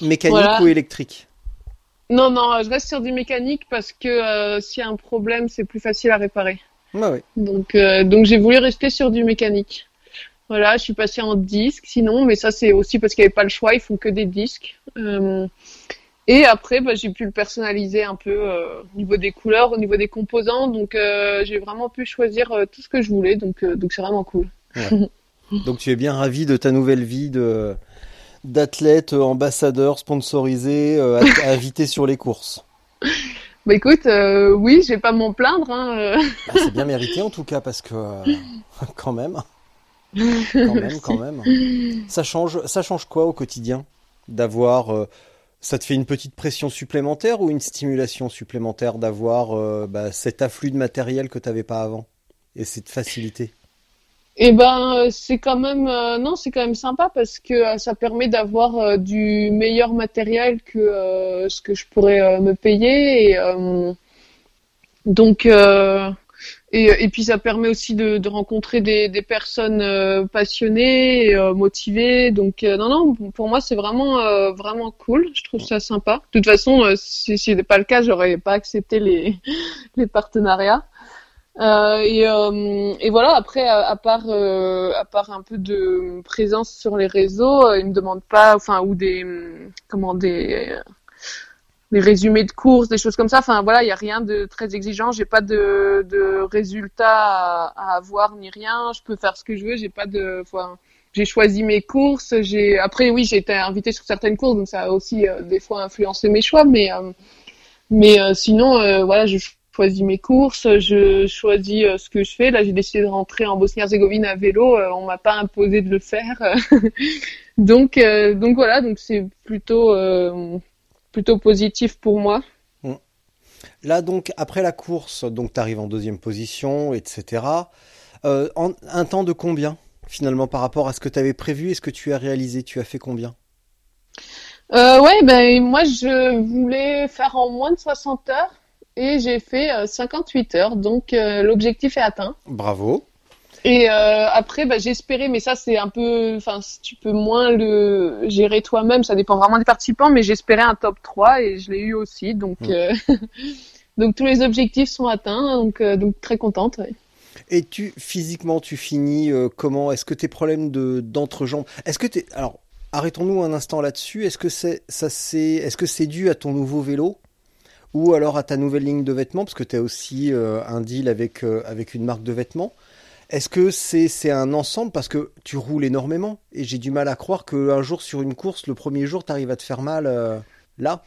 Mécanique Voilà. ou électrique? Non, non, je reste sur du mécanique parce que euh, s'il y a un problème, c'est plus facile à réparer. Ouais. Donc, euh, donc j'ai voulu rester sur du mécanique. Voilà, je suis passée en disque, sinon, mais ça c'est aussi parce qu'il n'y avait pas le choix, ils font que des disques. Euh, et après, bah, j'ai pu le personnaliser un peu euh, au niveau des couleurs, au niveau des composants, donc euh, j'ai vraiment pu choisir euh, tout ce que je voulais, donc donc c'est vraiment cool. Donc tu es bien ravi de ta nouvelle vie de d'athlète ambassadeur sponsorisé invité sur les courses. Bah écoute, oui, je vais pas m'en plaindre. Hein. Bah, c'est bien mérité en tout cas parce que quand même, quand même, quand même. Ça change, ça change quoi au quotidien d'avoir ça te fait une petite pression supplémentaire ou une stimulation supplémentaire d'avoir euh, bah, cet afflux de matériel que tu n'avais pas avant et cette facilité? Eh ben, euh, c'est quand même euh, non, c'est quand même sympa parce que ça permet d'avoir du meilleur matériel que ce que je pourrais me payer et donc et, et puis ça permet aussi de, de rencontrer des, des personnes euh, passionnées euh, motivées. Donc euh, non non, pour moi c'est vraiment euh, vraiment cool. Je trouve ça sympa. De toute façon, euh, si ce n'était pas le cas, j'aurais pas accepté les les partenariats. Euh, et, euh, et voilà, après, à, à part, euh, à part un peu de présence sur les réseaux, euh, ils me demandent pas, enfin, ou des, comment, des, euh, des résumés de courses, des choses comme ça. Enfin, voilà, il y a rien de très exigeant. J'ai pas de, de résultats à, avoir ni rien. Je peux faire ce que je veux. J'ai pas de, enfin, j'ai choisi mes courses. J'ai, après, oui, j'ai été invitée sur certaines courses, donc ça a aussi euh, des fois influencé mes choix, mais, euh, mais euh, sinon, euh, voilà, je choisis mes courses, je choisis ce que je fais. Là, j'ai décidé de rentrer en Bosnie-Herzégovine à vélo. On m'a pas imposé de le faire. donc, donc voilà, donc c'est plutôt, plutôt positif pour moi. Là donc après la course, donc tu arrives en deuxième position, etc. Euh, en, un temps de combien finalement par rapport à ce que tu avais prévu et ce que tu as réalisé? Tu as fait combien? Euh, Ouais, ben moi je voulais faire en moins de 60 heures et j'ai fait 58 heures, donc l'objectif est atteint. Bravo. Et euh, après, bah, j'espérais, mais ça c'est un peu, enfin, tu peux moins le gérer toi-même, ça dépend vraiment des participants, mais j'espérais un top 3 et je l'ai eu aussi, donc mm. euh, donc tous les objectifs sont atteints, donc euh, donc très contente. Et tu physiquement, tu finis comment? Est-ce que tes problèmes de d'entrejambe Est-ce que t'es alors arrêtons-nous un instant là-dessus. Est-ce que c'est ça c'est est-ce que c'est dû à ton nouveau vélo ou alors à ta nouvelle ligne de vêtements? Parce que tu as aussi un deal avec avec une marque de vêtements est-ce que c'est un ensemble parce que tu roules énormément et j'ai du mal à croire qu'un jour sur une course, le premier jour, tu arrives à te faire mal euh, là?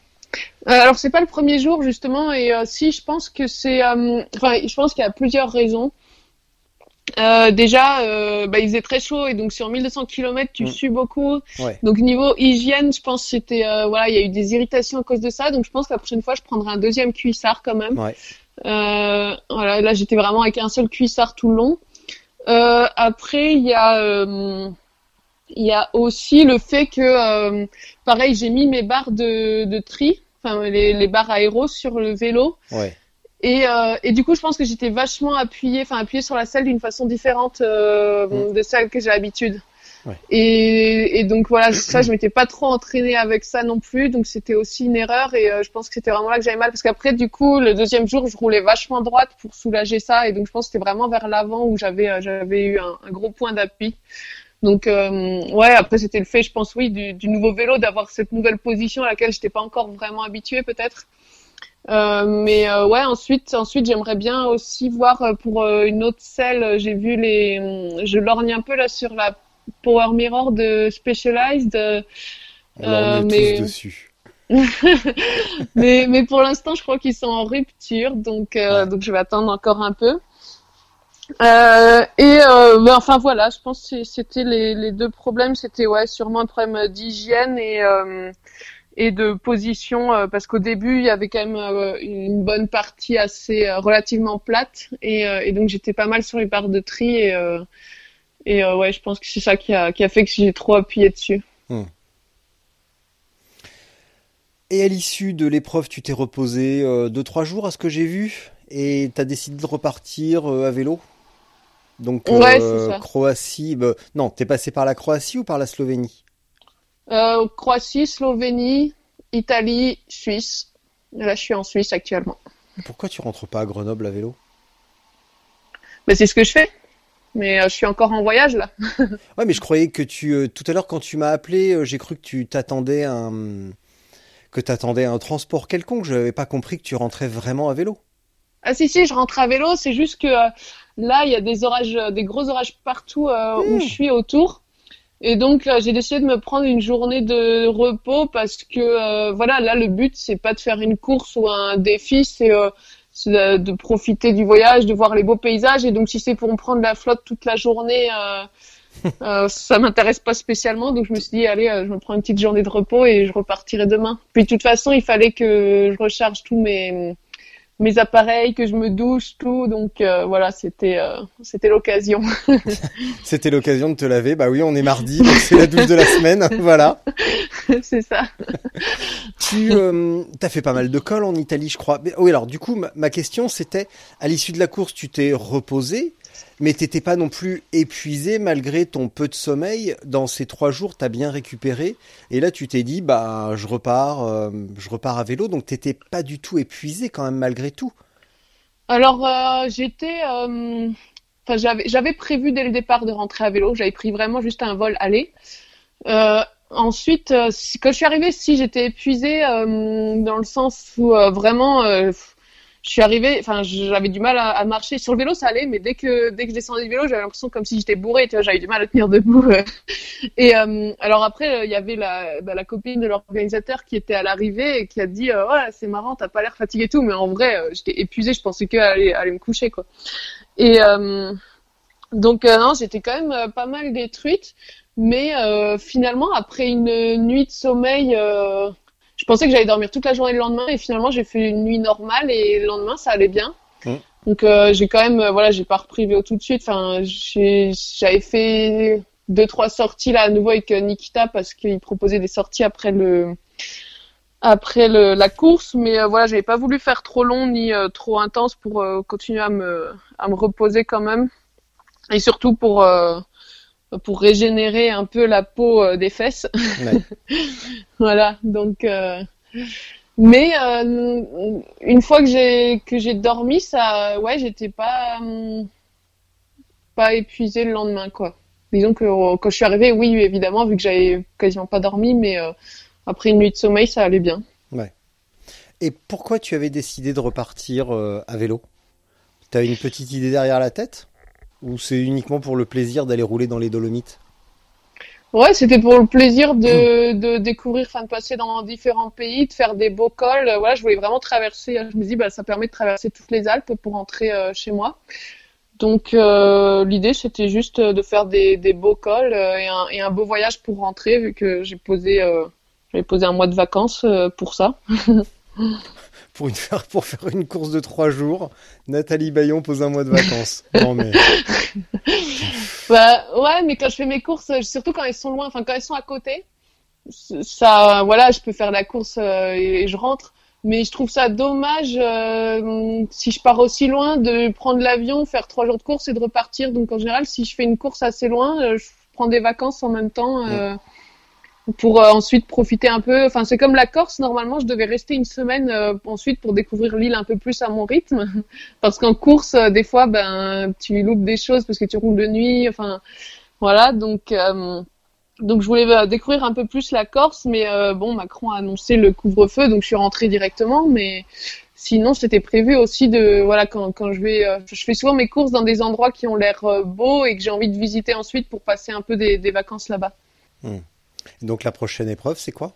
Euh, alors c'est pas le premier jour justement et euh, si je pense que c'est enfin je pense qu'il y a plusieurs raisons. déjà, bah, il faisait très chaud et donc sur 1200 km, tu mm. sues beaucoup. Donc niveau hygiène, je pense c'était voilà, il y a eu des irritations à cause de ça. Donc je pense que la prochaine fois, je prendrai un deuxième cuissard quand même. voilà, là j'étais vraiment avec un seul cuissard tout le long. Euh, après, il y a euh, il y a aussi le fait que, euh, pareil, j'ai mis mes barres de, de tri, enfin les, les barres aéros sur le vélo. Ouais. Et, euh, et du coup, je pense que j'étais vachement appuyée, enfin appuyée sur la selle d'une façon différente euh, mm. de celle que j'ai l'habitude. Et, et, donc voilà, ça, je m'étais pas trop entraînée avec ça non plus, donc c'était aussi une erreur. Et euh, je pense que c'était vraiment là que j'avais mal, parce qu'après, du coup, le deuxième jour, je roulais vachement droite pour soulager ça, et donc je pense que c'était vraiment vers l'avant où j'avais euh, j'avais eu un, un, gros point d'appui. Donc euh, ouais, après c'était le fait, je pense oui, du, du nouveau vélo, d'avoir cette nouvelle position à laquelle j'étais pas encore vraiment habituée peut-être. Euh, mais ouais, ensuite, ensuite j'aimerais bien aussi voir pour une autre selle. J'ai vu les, je lorgne un peu là sur la Power Mirror de Specialized. Euh, On mais... tous dessus. mais, mais pour l'instant, je crois qu'ils sont en rupture, donc, euh, donc je vais attendre encore un peu. Euh, et euh, mais enfin voilà, je pense que c'était les, les deux problèmes, c'était ouais sûrement un problème d'hygiène et euh, et de position euh, parce qu'au début il y avait quand même une bonne partie assez relativement plate et, et donc j'étais pas mal sur les barres de tri et et euh, ouais, je pense que c'est ça qui a, qui a fait que j'ai trop appuyé dessus. Hmm. Et à l'issue de l'épreuve, tu t'es reposé 2 euh, jours, à ce que j'ai vu, et tu as décidé de repartir euh, à vélo? Donc ouais, ça. Croatie, bah, non, t'es passé par la Croatie ou par la Slovénie? Croatie, Slovénie, Italie, Suisse. Là, je suis en Suisse actuellement. Pourquoi tu rentres pas à Grenoble à vélo? Ben, C'est ce que je fais mais euh, je suis encore en voyage là. ouais, mais je croyais que tu euh, tout à l'heure quand tu m'as appelé, euh, j'ai cru que tu t'attendais un que t'attendais un transport quelconque. Je n'avais pas compris que tu rentrais vraiment à vélo. Ah si si, je rentre à vélo. C'est juste que là il y a des orages, des gros orages partout où hmm. je suis autour. Et donc j'ai décidé de me prendre une journée de repos parce que voilà là le but c'est pas de faire une course ou un défi, c'est de, de, profiter du voyage, de voir les beaux paysages. Et donc, si c'est pour me prendre la flotte toute la journée, euh, euh, ça m'intéresse pas spécialement. Donc, je me suis dit, allez, euh, je me prends une petite journée de repos et je repartirai demain. Puis, de toute façon, il fallait que je recharge tous mes mes appareils, que je me douche, tout. Donc euh, voilà, c'était euh, c'était l'occasion. c'était l'occasion de te laver. Bah oui, on est mardi, donc c'est la douche de la semaine. voilà. c'est ça. tu euh, as fait pas mal de cols en Italie, je crois. Mais, oui, alors du coup, ma question c'était, à l'issue de la course, tu t'es reposé mais t'étais pas non plus épuisé malgré ton peu de sommeil. Dans ces trois jours, t'as bien récupéré. Et là, tu t'es dit, bah, je repars, euh, je repars à vélo. Donc, t'étais pas du tout épuisé quand même malgré tout. Alors, euh, j'étais, euh, j'avais, prévu dès le départ de rentrer à vélo. J'avais pris vraiment juste un vol aller. ensuite, quand je suis arrivée, si j'étais épuisée dans le sens où vraiment je suis arrivée, enfin, j'avais du mal à, marcher. Sur le vélo, ça allait, mais dès que dès que je descendais du vélo, j'avais l'impression comme si j'étais bourrée. Tu vois, j'avais du mal à tenir debout. et euh, alors après, il y avait la, bah, la copine de l'organisateur qui était à l'arrivée et qui a dit, euh, ouais, c'est marrant, t'as pas l'air fatiguée et tout, mais en vrai, euh, j'étais épuisée. Je pensais qu'elle allait, aller me coucher, quoi. Et donc non, j'étais quand même pas mal détruite, mais finalement, après une nuit de sommeil je pensais que j'allais dormir toute la journée le lendemain et finalement j'ai fait une nuit normale et le lendemain ça allait bien. Mm. Donc euh, j'ai quand même, euh, voilà, j'ai pas repris vélo tout de suite. Enfin, j'avais fait deux trois sorties là à nouveau avec euh, Nikita parce qu'il proposait des sorties après le après le, la course, mais euh, voilà, j'avais pas voulu faire trop long ni trop intense pour continuer à me à me reposer quand même et surtout pour euh, pour régénérer un peu la peau euh, des fesses. Ouais. Voilà, donc. euh, Mais euh, une fois que j'ai que j'ai dormi, ça, ouais, j'étais pas pas épuisée le lendemain, quoi. Disons que quand je suis arrivée, oui, évidemment, vu que j'avais quasiment pas dormi, mais après une nuit de sommeil, ça allait bien. Et pourquoi tu avais décidé de repartir à vélo? T'as une petite idée derrière la tête? Ou c'est uniquement pour le plaisir d'aller rouler dans les Dolomites? Ouais, c'était pour le plaisir de, de découvrir, enfin de passer dans différents pays, de faire des beaux cols. Euh, Voilà, je voulais vraiment traverser. Je me dis, bah, ça permet de traverser toutes les Alpes pour rentrer euh, chez moi. Donc euh, l'idée, c'était juste euh, de faire des, des beaux cols euh, et, un, et un beau voyage pour rentrer, vu que j'ai posé, euh, j'avais posé un mois de vacances euh, pour ça. pour, une, pour faire une course de trois jours, Nathalie Bayon pose un mois de vacances. Non mais Bah, ouais, mais quand je fais mes courses, surtout quand elles sont loin, enfin quand elles sont à côté, ça, voilà, je peux faire la course euh, et, et je rentre. Mais je trouve ça dommage euh, si je pars aussi loin de prendre l'avion, faire trois jours de course et de repartir. Donc en général, si je fais une course assez loin, euh, je prends des vacances en même temps euh, pour euh, ensuite profiter un peu. Enfin, c'est comme la Corse. Normalement, je devais rester une semaine euh, ensuite pour découvrir l'île un peu plus à mon rythme. Parce qu'en course, euh, des fois, ben, tu loupes des choses parce que tu roules de nuit. Enfin, voilà. Donc, donc je voulais découvrir un peu plus la Corse, mais bon, Macron a annoncé le couvre-feu, donc je suis rentrée directement. Mais sinon, c'était prévu aussi de, voilà, quand, quand je vais, je fais souvent mes courses dans des endroits qui ont l'air beaux et que j'ai envie de visiter ensuite pour passer un peu des, des vacances là-bas. Donc la prochaine épreuve, c'est quoi?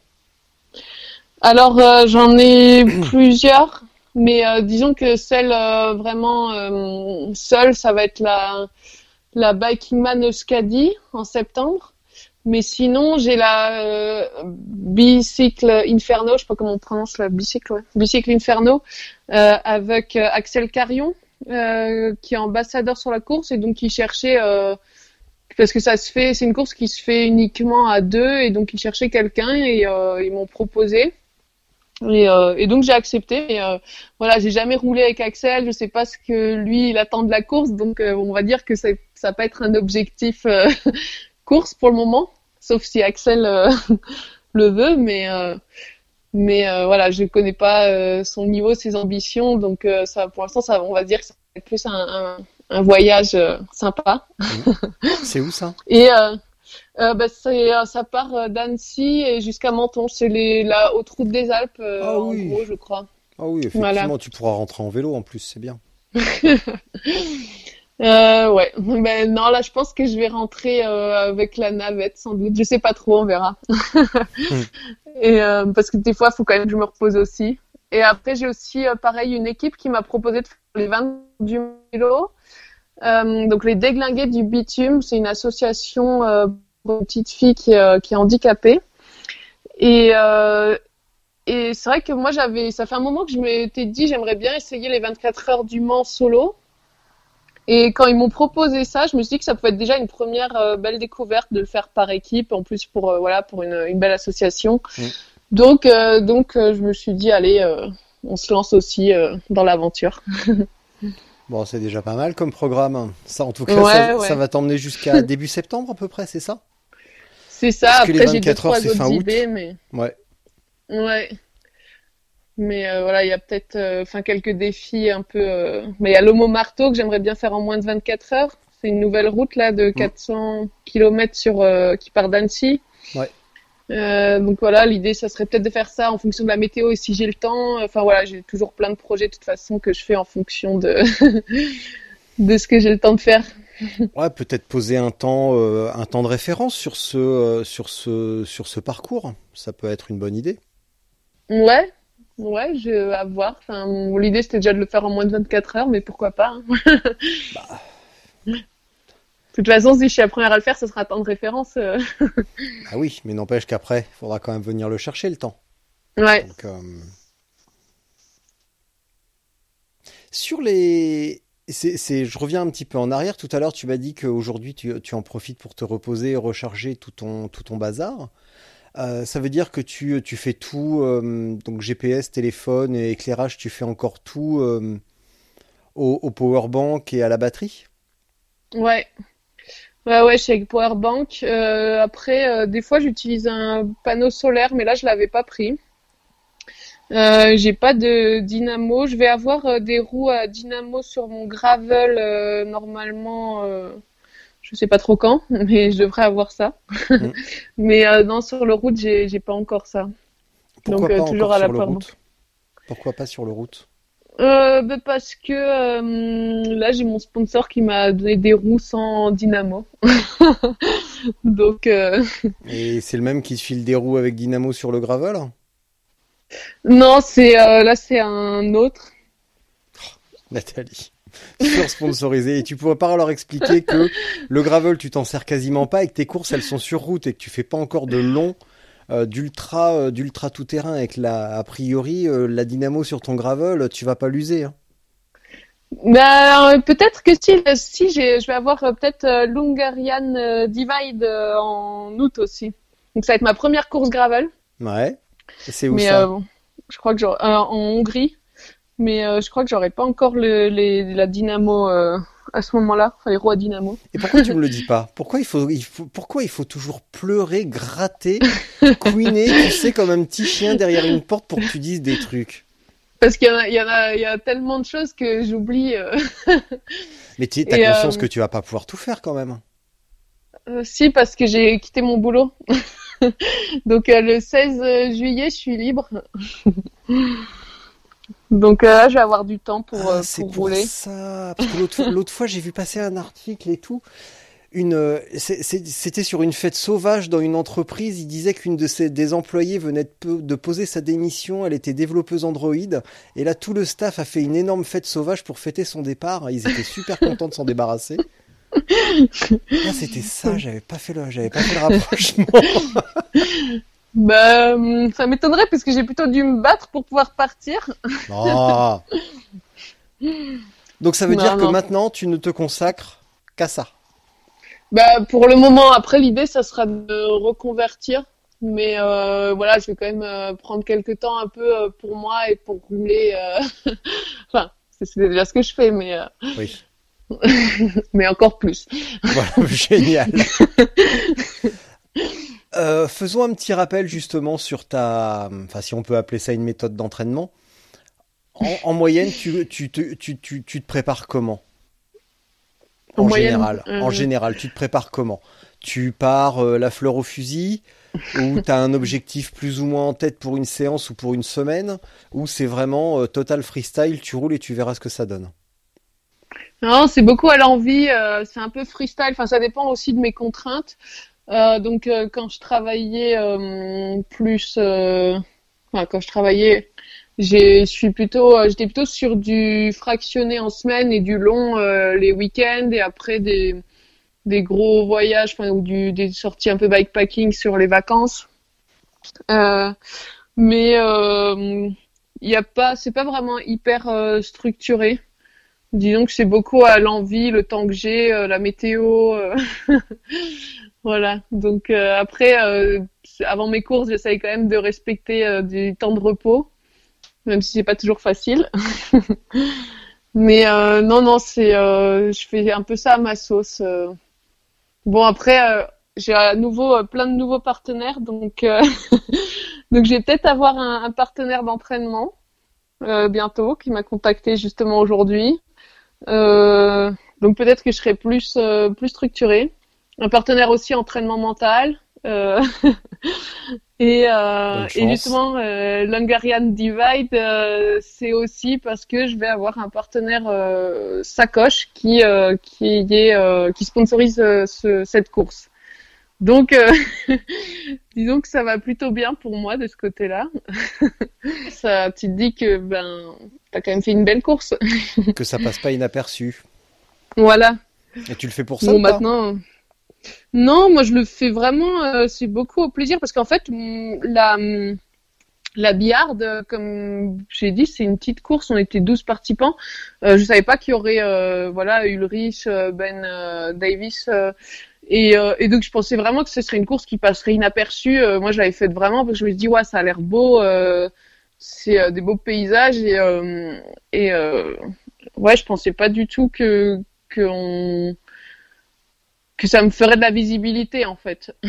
Alors, euh, j'en ai plusieurs, mais euh, disons que celle euh, vraiment seule, ça va être la, la Biking Man Euskadi en septembre. Mais sinon, j'ai la Bicycle Inferno, je sais pas comment on prononce la bicycle, ouais. Bicycle Inferno, avec Axel Carion, qui est ambassadeur sur la course et donc qui cherchait parce que ça se fait, c'est une course qui se fait uniquement à deux et donc ils cherchaient quelqu'un et euh, ils m'ont proposé. Et, euh, donc j'ai accepté. Et euh, voilà, j'ai jamais roulé avec Axel. Je sais pas ce que lui il attend de la course, donc on va dire que ça, ça pas être un objectif course pour le moment, sauf si Axel le veut. Mais mais voilà, je connais pas son niveau, ses ambitions, donc ça pour l'instant on va dire que ça va être plus un, un voyage euh, sympa. C'est où ça? Et euh, euh, bah, c'est, euh, ça part d'Annecy et jusqu'à Menton. C'est les, la haute route des Alpes, euh, Ah en oui. gros, je crois. Ah oui, effectivement, Voilà. tu pourras rentrer en vélo en plus, c'est bien. Euh, ouais. Ben, non, là, je pense que je vais rentrer avec la navette, sans doute. Je sais pas trop, on verra. Et parce que des fois, il faut quand même que je me repose aussi. Et après, j'ai aussi, euh, pareil, une équipe qui m'a proposé de faire les 20 du vélo. Euh, donc, les déglingués du bitume, c'est une association euh, pour une petite fille qui, euh, est handicapée. Et, euh, et c'est vrai que moi, j'avais, ça fait un moment que je m'étais dit, j'aimerais bien essayer les 24 heures du Mans solo. Et quand ils m'ont proposé ça, je me suis dit que ça pouvait être déjà une première belle découverte de le faire par équipe, en plus pour voilà pour une, une belle association. Mm. Donc euh, donc euh, je me suis dit allez, euh, on se lance aussi dans l'aventure. Bon, c'est déjà pas mal comme programme. Ça, en tout cas, Ouais, ça, ouais. ça va t'emmener jusqu'à début septembre à peu près, c'est ça C'est ça. Parce Après j'ai deux 24 heures, trois c'est fin autres août. idées, mais Ouais. ouais. Mais voilà, il y a peut-être enfin quelques défis un peu. Mais il y a l'Homo Marteau que j'aimerais bien faire en moins de 24 heures. C'est une nouvelle route là Mm. de 400 km sur qui part d'Annecy. Ouais. Euh, donc voilà, l'idée, ça serait peut-être de faire ça en fonction de la météo et si j'ai le temps. Enfin voilà, j'ai toujours plein de projets de toute façon que je fais en fonction de de ce que j'ai le temps de faire. Ouais, peut-être poser un temps, euh, un temps de référence sur ce, euh, sur ce, sur ce parcours. Ça peut être une bonne idée. Ouais, ouais, je à voir. Enfin, l'idée c'était déjà de le faire en moins de 24 heures, mais pourquoi pas. hein. Bah. De toute façon, si je suis la première à le faire, ce sera un temps de référence. euh. Ah oui, mais n'empêche qu'après, il faudra quand même venir le chercher le temps. Ouais. Donc, euh, Sur les... C'est, c'est- je reviens un petit peu en arrière. Tout à l'heure, tu m'as dit qu'aujourd'hui, tu, tu en profites pour te reposer et recharger tout ton, tout ton bazar. Euh, ça veut dire que tu, tu fais tout, euh, donc GPS, téléphone et éclairage, tu fais encore tout euh, au, au powerbank et à la batterie? Ouais. Ouais, ouais, je suis avec Powerbank. Euh, après, euh, des fois, j'utilise un panneau solaire, mais là, je l'avais pas pris. Euh, j'ai pas de dynamo. Je vais avoir euh, des roues à dynamo sur mon gravel normalement. Je sais pas trop quand, mais je devrais avoir ça. Mhm. Mais non, sur le route, j'ai j'ai pas encore ça. Pourquoi Donc, pas toujours encore à la sur le route? Pourquoi pas sur le route? Euh, bah, parce que euh, là, j'ai mon sponsor qui m'a donné des roues sans dynamo. Donc, euh, Et c'est le même qui se file des roues avec dynamo sur le gravel? non, c'est euh, là, c'est un autre. Nathalie. Sur sponsorisé. Et tu pourrais pas leur expliquer que le gravel, tu t'en sers quasiment pas et que tes courses, elles sont sur route et que tu fais pas encore de long, euh, d'ultra, euh, d'ultra tout terrain avec la, a priori, euh, la dynamo sur ton gravel, tu vas pas l'user, hein. Euh, peut-être que si, je vais avoir peut-être l'Hungarian Divide en août aussi. Donc, ça va être ma première course gravel. Ouais. C'est où Mais ça? bon, je crois que j'aurai, en Hongrie. Mais je crois que j'aurai pas encore le, les, la dynamo à ce moment-là, enfin les roues à dynamo. Et pourquoi tu me le dis pas? Pourquoi il faut, il faut, pourquoi il faut toujours pleurer, gratter, couiner, tu sais, comme un petit chien derrière une porte pour que tu dises des trucs? Parce qu'il y en a, il y en a, il y a tellement de choses que j'oublie. euh. Mais tu as Et, conscience euh, que tu vas pas pouvoir tout faire quand même. Euh, si, parce que j'ai quitté mon boulot. Donc le 16 juillet, je suis libre. Donc euh, là, je vais avoir du temps pour, Ah, euh, c'est pour rouler. ça. Parce que l'autre fois, j'ai vu passer un article et tout. Une, euh, c'est- c'est- c'était sur une fête sauvage dans une entreprise. Il disait qu'une de ses des employés venait de poser sa démission. Elle était développeuse Android. Et là, tout le staff a fait une énorme fête sauvage pour fêter son départ. Ils étaient super contents de s'en débarrasser. Ah, c'était ça. J'avais pas fait le, j'avais pas fait le rapprochement. Bah, ça m'étonnerait parce que j'ai plutôt dû me battre pour pouvoir partir. Ah. Donc ça veut Non, dire que maintenant, tu ne te consacres qu'à ça. Bah, pour le moment, après, l'idée, ça sera de reconvertir. Mais euh, voilà, je vais quand même euh, prendre quelques temps un peu euh, pour moi et pour rouler. Enfin, c'est déjà ce que je fais, mais, Oui. mais encore plus. Voilà, génial. Euh, faisons un petit rappel justement sur ta, enfin si on peut appeler ça une méthode d'entraînement. En, en moyenne, tu, tu, te- tu, tu, tu te prépares comment? En En moyenne, général, en euh, général, tu te prépares comment? Tu pars euh, la fleur au fusil? Ou tu as un objectif plus ou moins en tête pour une séance ou pour une semaine? Ou c'est vraiment total freestyle, tu roules et tu verras ce que ça donne? Non, c'est beaucoup à l'envie, c'est un peu freestyle, enfin ça dépend aussi de mes contraintes. Euh, donc euh, quand je travaillais euh, plus, euh, quand je travaillais, plutôt, euh, j'étais plutôt sur du fractionné en semaine et du long euh, les week-ends et après des gros voyages, ou du des sorties un peu bikepacking sur les vacances. Euh, mais euh, il y a pas, c'est pas vraiment hyper euh, structuré. Disons que c'est beaucoup à l'envie, le temps que j'ai, euh, la météo. Voilà. Donc euh, après, euh, avant mes courses, j'essaye quand même de respecter euh, du temps de repos, même si c'est pas toujours facile. Mais non, non, c'est, je fais un peu ça à ma sauce. Bon après, j'ai à nouveau plein de nouveaux partenaires, donc donc je vais peut-être avoir un, partenaire d'entraînement bientôt qui m'a contacté justement aujourd'hui. Donc peut-être que je serai plus plus structurée. Un partenaire aussi entraînement mental. Euh, et euh, et justement euh, Divide, euh, c'est aussi parce que je vais avoir un partenaire sacoche qui qui est qui sponsorise ce- cette course. Donc disons que ça va plutôt bien pour moi de ce côté-là. ça, tu te dis que ben t'as quand même fait une belle course. Que ça passe pas inaperçu. Voilà. Et tu le fais pour ça Bon, ou pas? maintenant. Non, moi je le fais vraiment, euh, c'est beaucoup au plaisir parce qu'en fait, la, mm, la billarde, euh, comme j'ai dit, c'est une petite course. On était 12 participants. Euh, je savais pas qu'il y aurait, euh, voilà, Ulrich, euh, Ben Davis. Et, donc je pensais vraiment que ce serait une course qui passerait inaperçue. moi, je l'avais faite vraiment parce que je me suis dit, ouais, ça a l'air beau. c'est des beaux paysages et, et ouais, je pensais pas du tout que que on que ça me ferait de la visibilité en fait.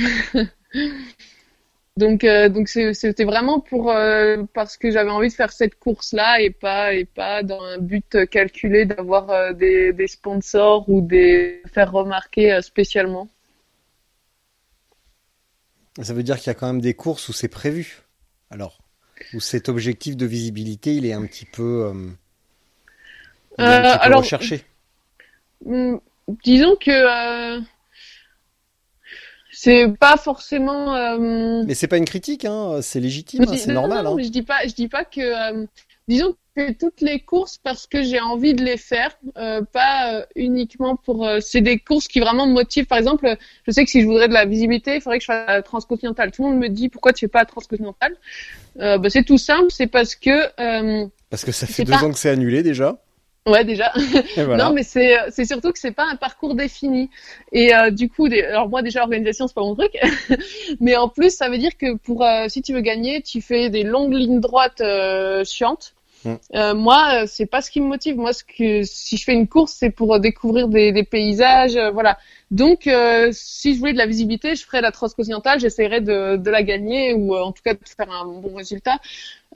Donc, euh, donc c'était vraiment pour euh, parce que j'avais envie de faire cette course-là et pas et pas dans un but calculé d'avoir euh, des, des, sponsors ou des faire remarquer spécialement. Ça veut dire qu'il y a quand même des courses où c'est prévu. Alors, où cet objectif de visibilité, il est un petit peu, il est un petit peu alors, recherché. Hmm, disons que c'est pas forcément. Euh... Mais c'est pas une critique, hein. C'est légitime, hein, c'est normal. Non, hein. mais je dis pas, je dis pas que. Euh, disons que toutes les courses parce que j'ai envie de les faire, euh, pas euh, uniquement pour. Euh, c'est des courses qui vraiment me motivent. Par exemple, je sais que si je voudrais de la visibilité, il faudrait que je fasse la transcontinentale. Tout le monde me dit pourquoi tu fais pas la transcontinentale? bah, c'est tout simple, c'est parce que. parce que ça fait deux ans que c'est annulé déjà. Ouais, déjà. Non, mais c'est c'est surtout que c'est pas un parcours défini. Et euh, du coup, des... alors moi déjà l'organisation c'est pas mon truc, mais en plus ça veut dire que pour euh, si tu veux gagner, tu fais des longues lignes droites euh, chiantes. Mm. Euh, moi, c'est pas ce qui me motive. Moi, si je fais une course, c'est pour découvrir des, paysages, voilà. Donc, si je voulais de la visibilité, je ferais la transcontinentale, j'essaierais de, de la gagner ou en tout cas de faire un bon résultat.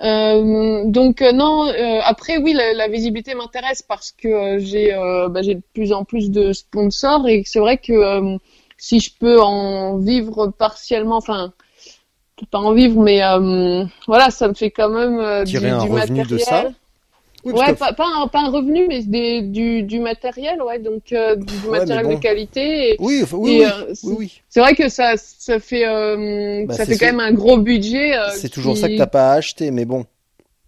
Euh, donc euh, non. Euh, après oui, la, la visibilité m'intéresse parce que j'ai bah, j'ai de plus en plus de sponsors et c'est vrai que si je peux en vivre partiellement, enfin pas en vivre, mais voilà, ça me fait quand même du, un du revenu matériel. de ça. ouais, pas, pas, un, pas un revenu, mais des, du, du matériel, ouais, donc euh, du Ouais, matériel bon. de qualité. Et, Oui, oui, et, oui, euh, oui, c'est- oui. C'est vrai que ça, ça fait, euh, Bah, ça fait quand même un gros budget. euh, C'est toujours ça que t'as pas à acheter, mais bon.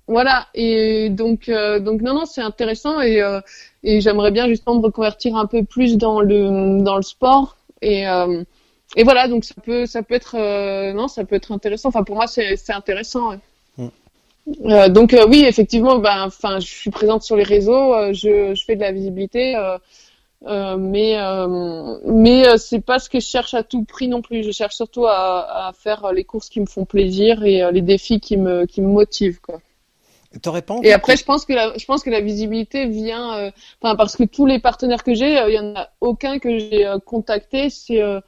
Voilà, et donc, euh, donc non, non, c'est intéressant et, euh, et j'aimerais bien justement me reconvertir un peu plus dans le, dans le sport et, euh, et voilà, donc ça peut, ça peut être, euh, non, ça peut être intéressant. Enfin, pour moi, c'est, intéressant. ouais. Mm. Euh, donc euh, oui, effectivement, ben, enfin, je suis présente sur les réseaux, euh, je, je fais de la visibilité, euh, euh, mais euh, mais euh, c'est pas ce que je cherche à tout prix non plus. Je cherche surtout à, à faire les courses qui me font plaisir et euh, les défis qui me qui me motivent quoi. Pas Et après, je pense que la, je pense que la visibilité vient, euh, enfin parce que tous les partenaires que j'ai, euh, il y en a aucun que j'ai euh, contacté, c'est euh,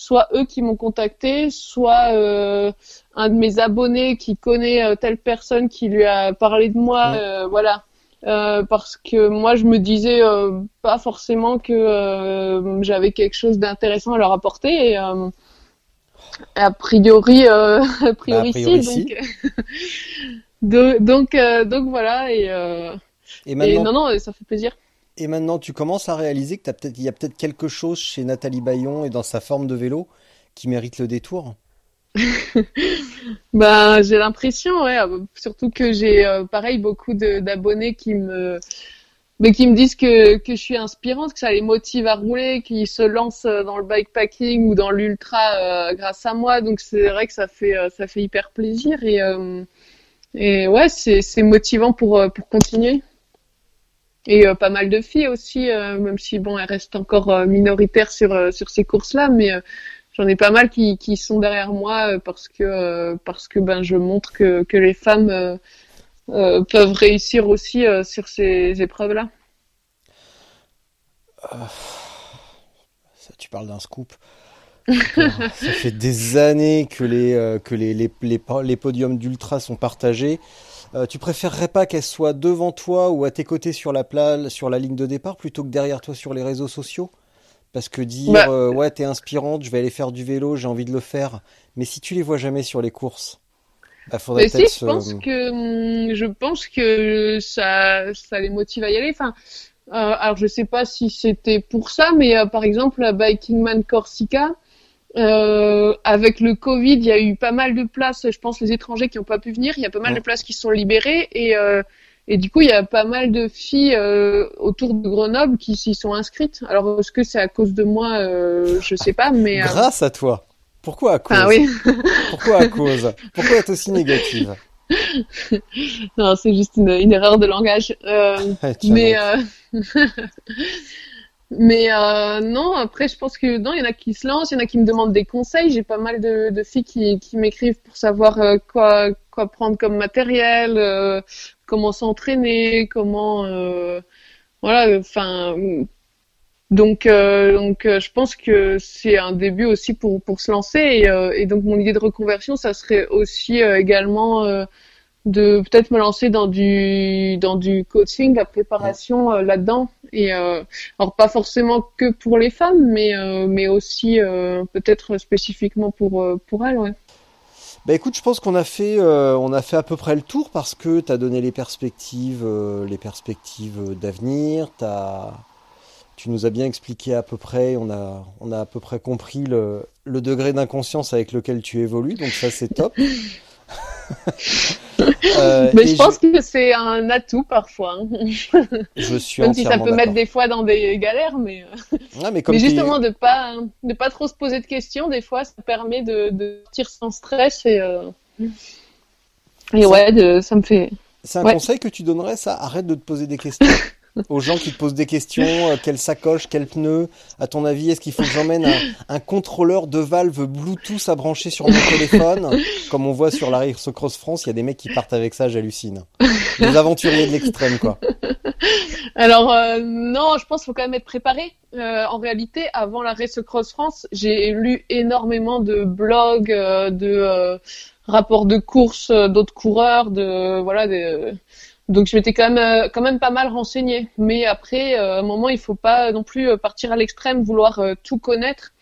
soit eux qui m'ont contacté, soit euh, un de mes abonnés qui connaît euh, telle personne qui lui a parlé de moi, Ouais. euh, voilà. Parce que moi, je me disais pas forcément que j'avais quelque chose d'intéressant à leur apporter. Et, a priori, euh, a priori, Bah, a priori, si. Donc, donc, donc, euh, donc voilà. Et, euh, Et non, non, ça fait plaisir. Et maintenant, tu commences à réaliser que t'as peut-être, il y a peut-être quelque chose chez Nathalie Bayon et dans sa forme de vélo qui mérite le détour. Ben, j'ai l'impression, euh, surtout que j'ai, euh, pareil, beaucoup d'abonnés qui me, mais qui me disent que, que je suis inspirante, que ça les motive à rouler, qu'ils se lancent euh, dans le bikepacking ou dans l'ultra grâce à moi. Donc c'est vrai que ça fait, ça fait hyper plaisir et, et ouais, c'est, motivant pour, pour continuer. Et euh, pas mal de filles aussi, euh, même si bon, elles restent encore euh, minoritaires sur, euh, sur ces courses-là, mais j'en ai pas mal qui, qui sont derrière moi parce que, parce que ben, je montre que, que les femmes peuvent réussir aussi sur ces épreuves-là. Ça, tu parles d'un scoop. ça fait des années que les, que les, les, les podiums d'ultra sont partagés. Euh, tu préférerais pas qu'elles soient devant toi ou à tes côtés sur la plage, sur la ligne de départ, plutôt que derrière toi sur les réseaux sociaux? Parce que dire, Bah. euh, ouais, t'es inspirante, je vais aller faire du vélo, j'ai envie de le faire. Mais si tu les vois jamais sur les courses, bah, faudrait Mais si, peut-être je pense se- que je pense que ça, ça les motive à y aller. Enfin, euh, alors je sais pas si c'était pour ça, mais par exemple la Biking Man Corsica, euh, avec le Covid, il y a eu pas mal de places. Je pense les étrangers qui n'ont pas pu venir, il y a pas mal Ouais. de places qui sont libérées et euh, et du coup il y a pas mal de filles euh, autour de Grenoble qui s'y sont inscrites. Alors est-ce que c'est à cause de moi? Je sais pas, mais Grâce à toi. Pourquoi à cause? enfin oui. Pourquoi à cause? Pourquoi être aussi négative? non, c'est juste une, une, erreur de langage. Mais mais euh, non, après, je pense que non, il y en a qui se lancent, il y en a qui me demandent des conseils. J'ai pas mal de, de filles qui, qui m'écrivent pour savoir euh, quoi quoi prendre comme matériel, euh, comment s'entraîner, comment voilà, enfin donc, euh, donc euh, je pense que c'est un début aussi pour, pour se lancer. Et, euh, et donc, mon idée de reconversion, ça serait aussi également de peut-être me lancer dans du, dans du coaching, la préparation là-dedans. Et alors, pas forcément que pour les femmes, mais, mais aussi peut-être spécifiquement pour, pour elles. Ouais. Bah écoute, je pense qu'on a fait, on a fait à peu près le tour parce que tu as donné les perspectives, les perspectives d'avenir, tu nous as bien expliqué à peu près, on a, on a à peu près compris le, le degré d'inconscience avec lequel tu évolues, donc ça c'est top. euh, mais je pense que c'est un atout parfois. Hein. je suis Même si ça peut mettre des fois dans des galères, mais, mais, comme mais justement de pas de pas trop se poser de questions, des fois ça permet de, de tirer sans stress et euh... et ouais, de, ça me fait. C'est un ouais. conseil que tu donnerais ça? Arrête de te poser des questions aux gens qui te posent des questions, euh, quelle sacoche, quel pneu, à ton avis, est-ce qu'il faut que j'emmène un, contrôleur de valve Bluetooth à brancher sur mon téléphone? Comme on voit sur la Race Cross France, il y a des mecs qui partent avec ça, j'hallucine. Des aventuriers de l'extrême, quoi. Alors, euh, non, je pense qu'il faut quand même être préparé. Euh, en réalité, avant la Race Cross France, j'ai lu énormément de blogs, euh, de rapports de course d'autres coureurs, de voilà, des donc je m'étais quand même euh, quand même pas mal renseignée. Mais après, euh, à un moment, il faut pas non plus euh, partir à l'extrême, vouloir tout connaître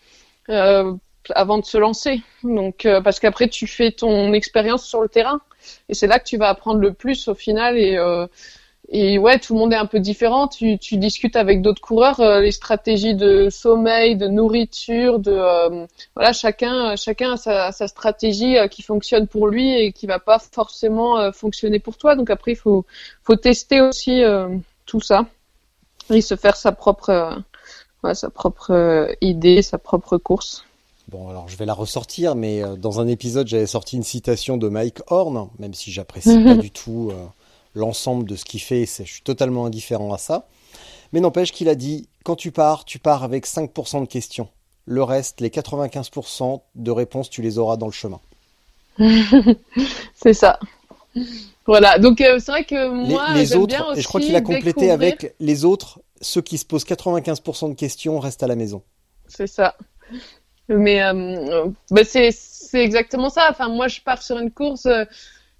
avant de se lancer. Donc parce qu'après tu fais ton expérience sur le terrain et c'est là que tu vas apprendre le plus au final et et ouais, tout le monde est un peu différent. Tu, tu discutes avec d'autres coureurs, euh, les stratégies de sommeil, de nourriture, de euh, voilà, chacun chacun a sa, sa stratégie euh, qui fonctionne pour lui et qui va pas forcément fonctionner pour toi. Donc après, il faut faut tester aussi tout ça et se faire sa propre ouais, sa propre idée, sa propre course. Bon, alors je vais la ressortir, mais dans un épisode, j'avais sorti une citation de Mike Horn, même si j'apprécie pas du tout l'ensemble de ce qu'il fait, je suis totalement indifférent à ça. Mais n'empêche qu'il a dit, quand tu pars, tu pars avec 5% de questions. Le reste, les 95% de réponses, tu les auras dans le chemin. c'est ça. Voilà, donc euh, c'est vrai que moi, les, les autres, bien aussi et je crois qu'il a complété découvrir... avec les autres, ceux qui se posent 95% de questions restent à la maison. C'est ça. Mais euh, bah c'est exactement ça. Enfin, moi, je pars sur une course. Euh,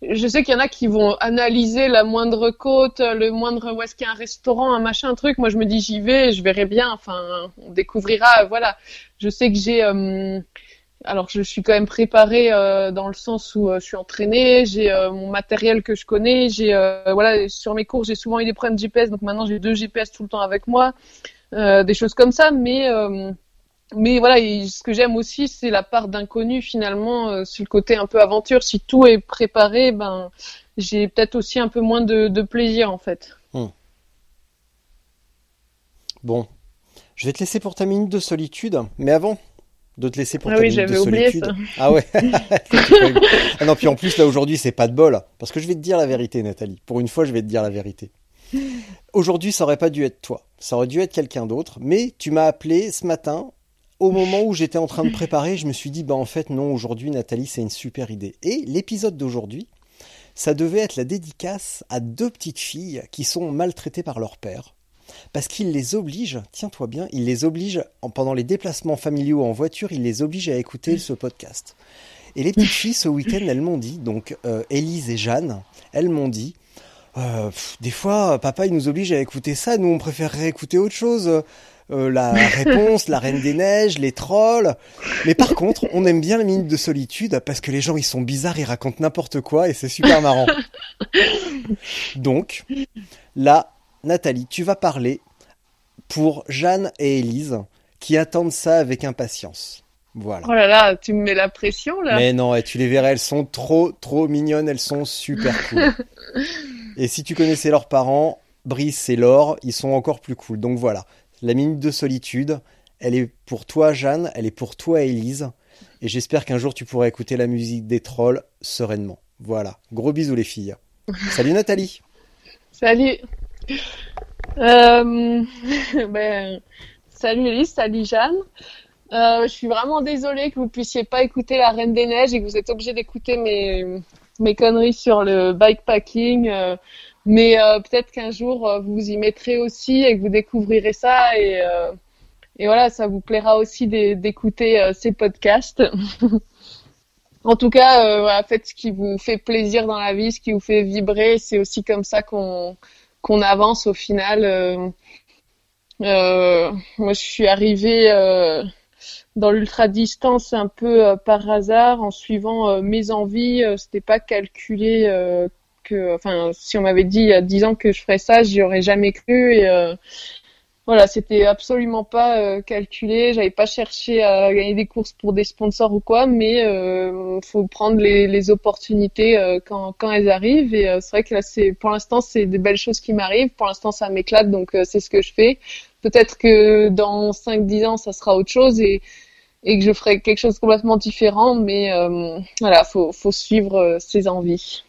je sais qu'il y en a qui vont analyser la moindre côte, le moindre où est-ce qu'il y a un restaurant, un machin, un truc. Moi, je me dis j'y vais, je verrai bien. Enfin, on découvrira. Voilà. Je sais que j'ai. Euh, alors, je suis quand même préparée euh, dans le sens où euh, je suis entraînée, j'ai euh, mon matériel que je connais, j'ai euh, voilà sur mes cours j'ai souvent eu des problèmes GPS, donc maintenant j'ai deux GPS tout le temps avec moi, des choses comme ça. Mais mais voilà, et ce que j'aime aussi, c'est la part d'inconnu finalement, euh, c'est le côté un peu aventure. Si tout est préparé, ben j'ai peut-être aussi un peu moins de, de plaisir en fait. Hum. Bon, je vais te laisser pour ta minute de solitude, mais avant de te laisser pour ah ta oui, minute de j'avais oublié solitude. ça. Ah ouais. ah non, puis en plus là aujourd'hui c'est pas de bol, parce que je vais te dire la vérité, Nathalie. Pour une fois, je vais te dire la vérité. Aujourd'hui, ça aurait pas dû être toi, ça aurait dû être quelqu'un d'autre, mais tu m'as appelé ce matin au moment où j'étais en train de préparer, je me suis dit, bah en fait non, aujourd'hui Nathalie, c'est une super idée. Et l'épisode d'aujourd'hui, ça devait être la dédicace à deux petites filles qui sont maltraitées par leur père. Parce qu'il les oblige, tiens-toi bien, il les oblige, en- pendant les déplacements familiaux en voiture, il les oblige à écouter ce podcast. Et les petites filles, ce week-end, elles m'ont dit, donc euh, Élise et Jeanne, elles m'ont dit, euh, des fois, papa, il nous oblige à écouter ça, nous, on préférerait écouter autre chose. Euh, la réponse, la Reine des Neiges, les trolls. Mais par contre, on aime bien la minute de solitude parce que les gens, ils sont bizarres, ils racontent n'importe quoi et c'est super marrant. Donc, là, Nathalie, tu vas parler pour Jeanne et Élise qui attendent ça avec impatience. Voilà. Oh là là, tu me mets la pression là. Mais non, et tu les verrais, elles sont trop, trop mignonnes, elles sont super cool. et si tu connaissais leurs parents, Brice et Laure, ils sont encore plus cool. Donc voilà, la minute de solitude, elle est pour toi, Jeanne, elle est pour toi, Élise. Et j'espère qu'un jour tu pourras écouter la musique des trolls sereinement. Voilà, gros bisous les filles. Salut Nathalie. Salut. Euh, ben, salut Elise, salut Jeanne. Euh, je suis vraiment désolée que vous puissiez pas écouter La Reine des Neiges et que vous êtes obligé d'écouter mes, mes conneries sur le bikepacking. Euh, mais euh, peut-être qu'un jour euh, vous y mettrez aussi et que vous découvrirez ça et, euh, et voilà, ça vous plaira aussi d'écouter ces podcasts. en tout cas, faites ce qui vous fait plaisir dans la vie, ce qui vous fait vibrer. C'est aussi comme ça qu'on qu'on avance au final. moi, je suis arrivée dans l'ultra distance un peu par hasard en suivant mes envies. C'était pas calculé enfin, si on m'avait dit il y a dix ans que je ferais ça, j'y aurais jamais cru et voilà, c'était absolument pas calculé. J'avais pas cherché à gagner des courses pour des sponsors ou quoi, mais euh, faut prendre les, opportunités quand, quand elles arrivent. Et c'est vrai que là, c'est pour l'instant, c'est des belles choses qui m'arrivent. Pour l'instant, ça m'éclate, donc c'est ce que je fais. Peut-être que dans 5-10 ans, ça sera autre chose et que je ferai quelque chose complètement différent. Mais euh, voilà, faut, faut suivre euh, ses envies.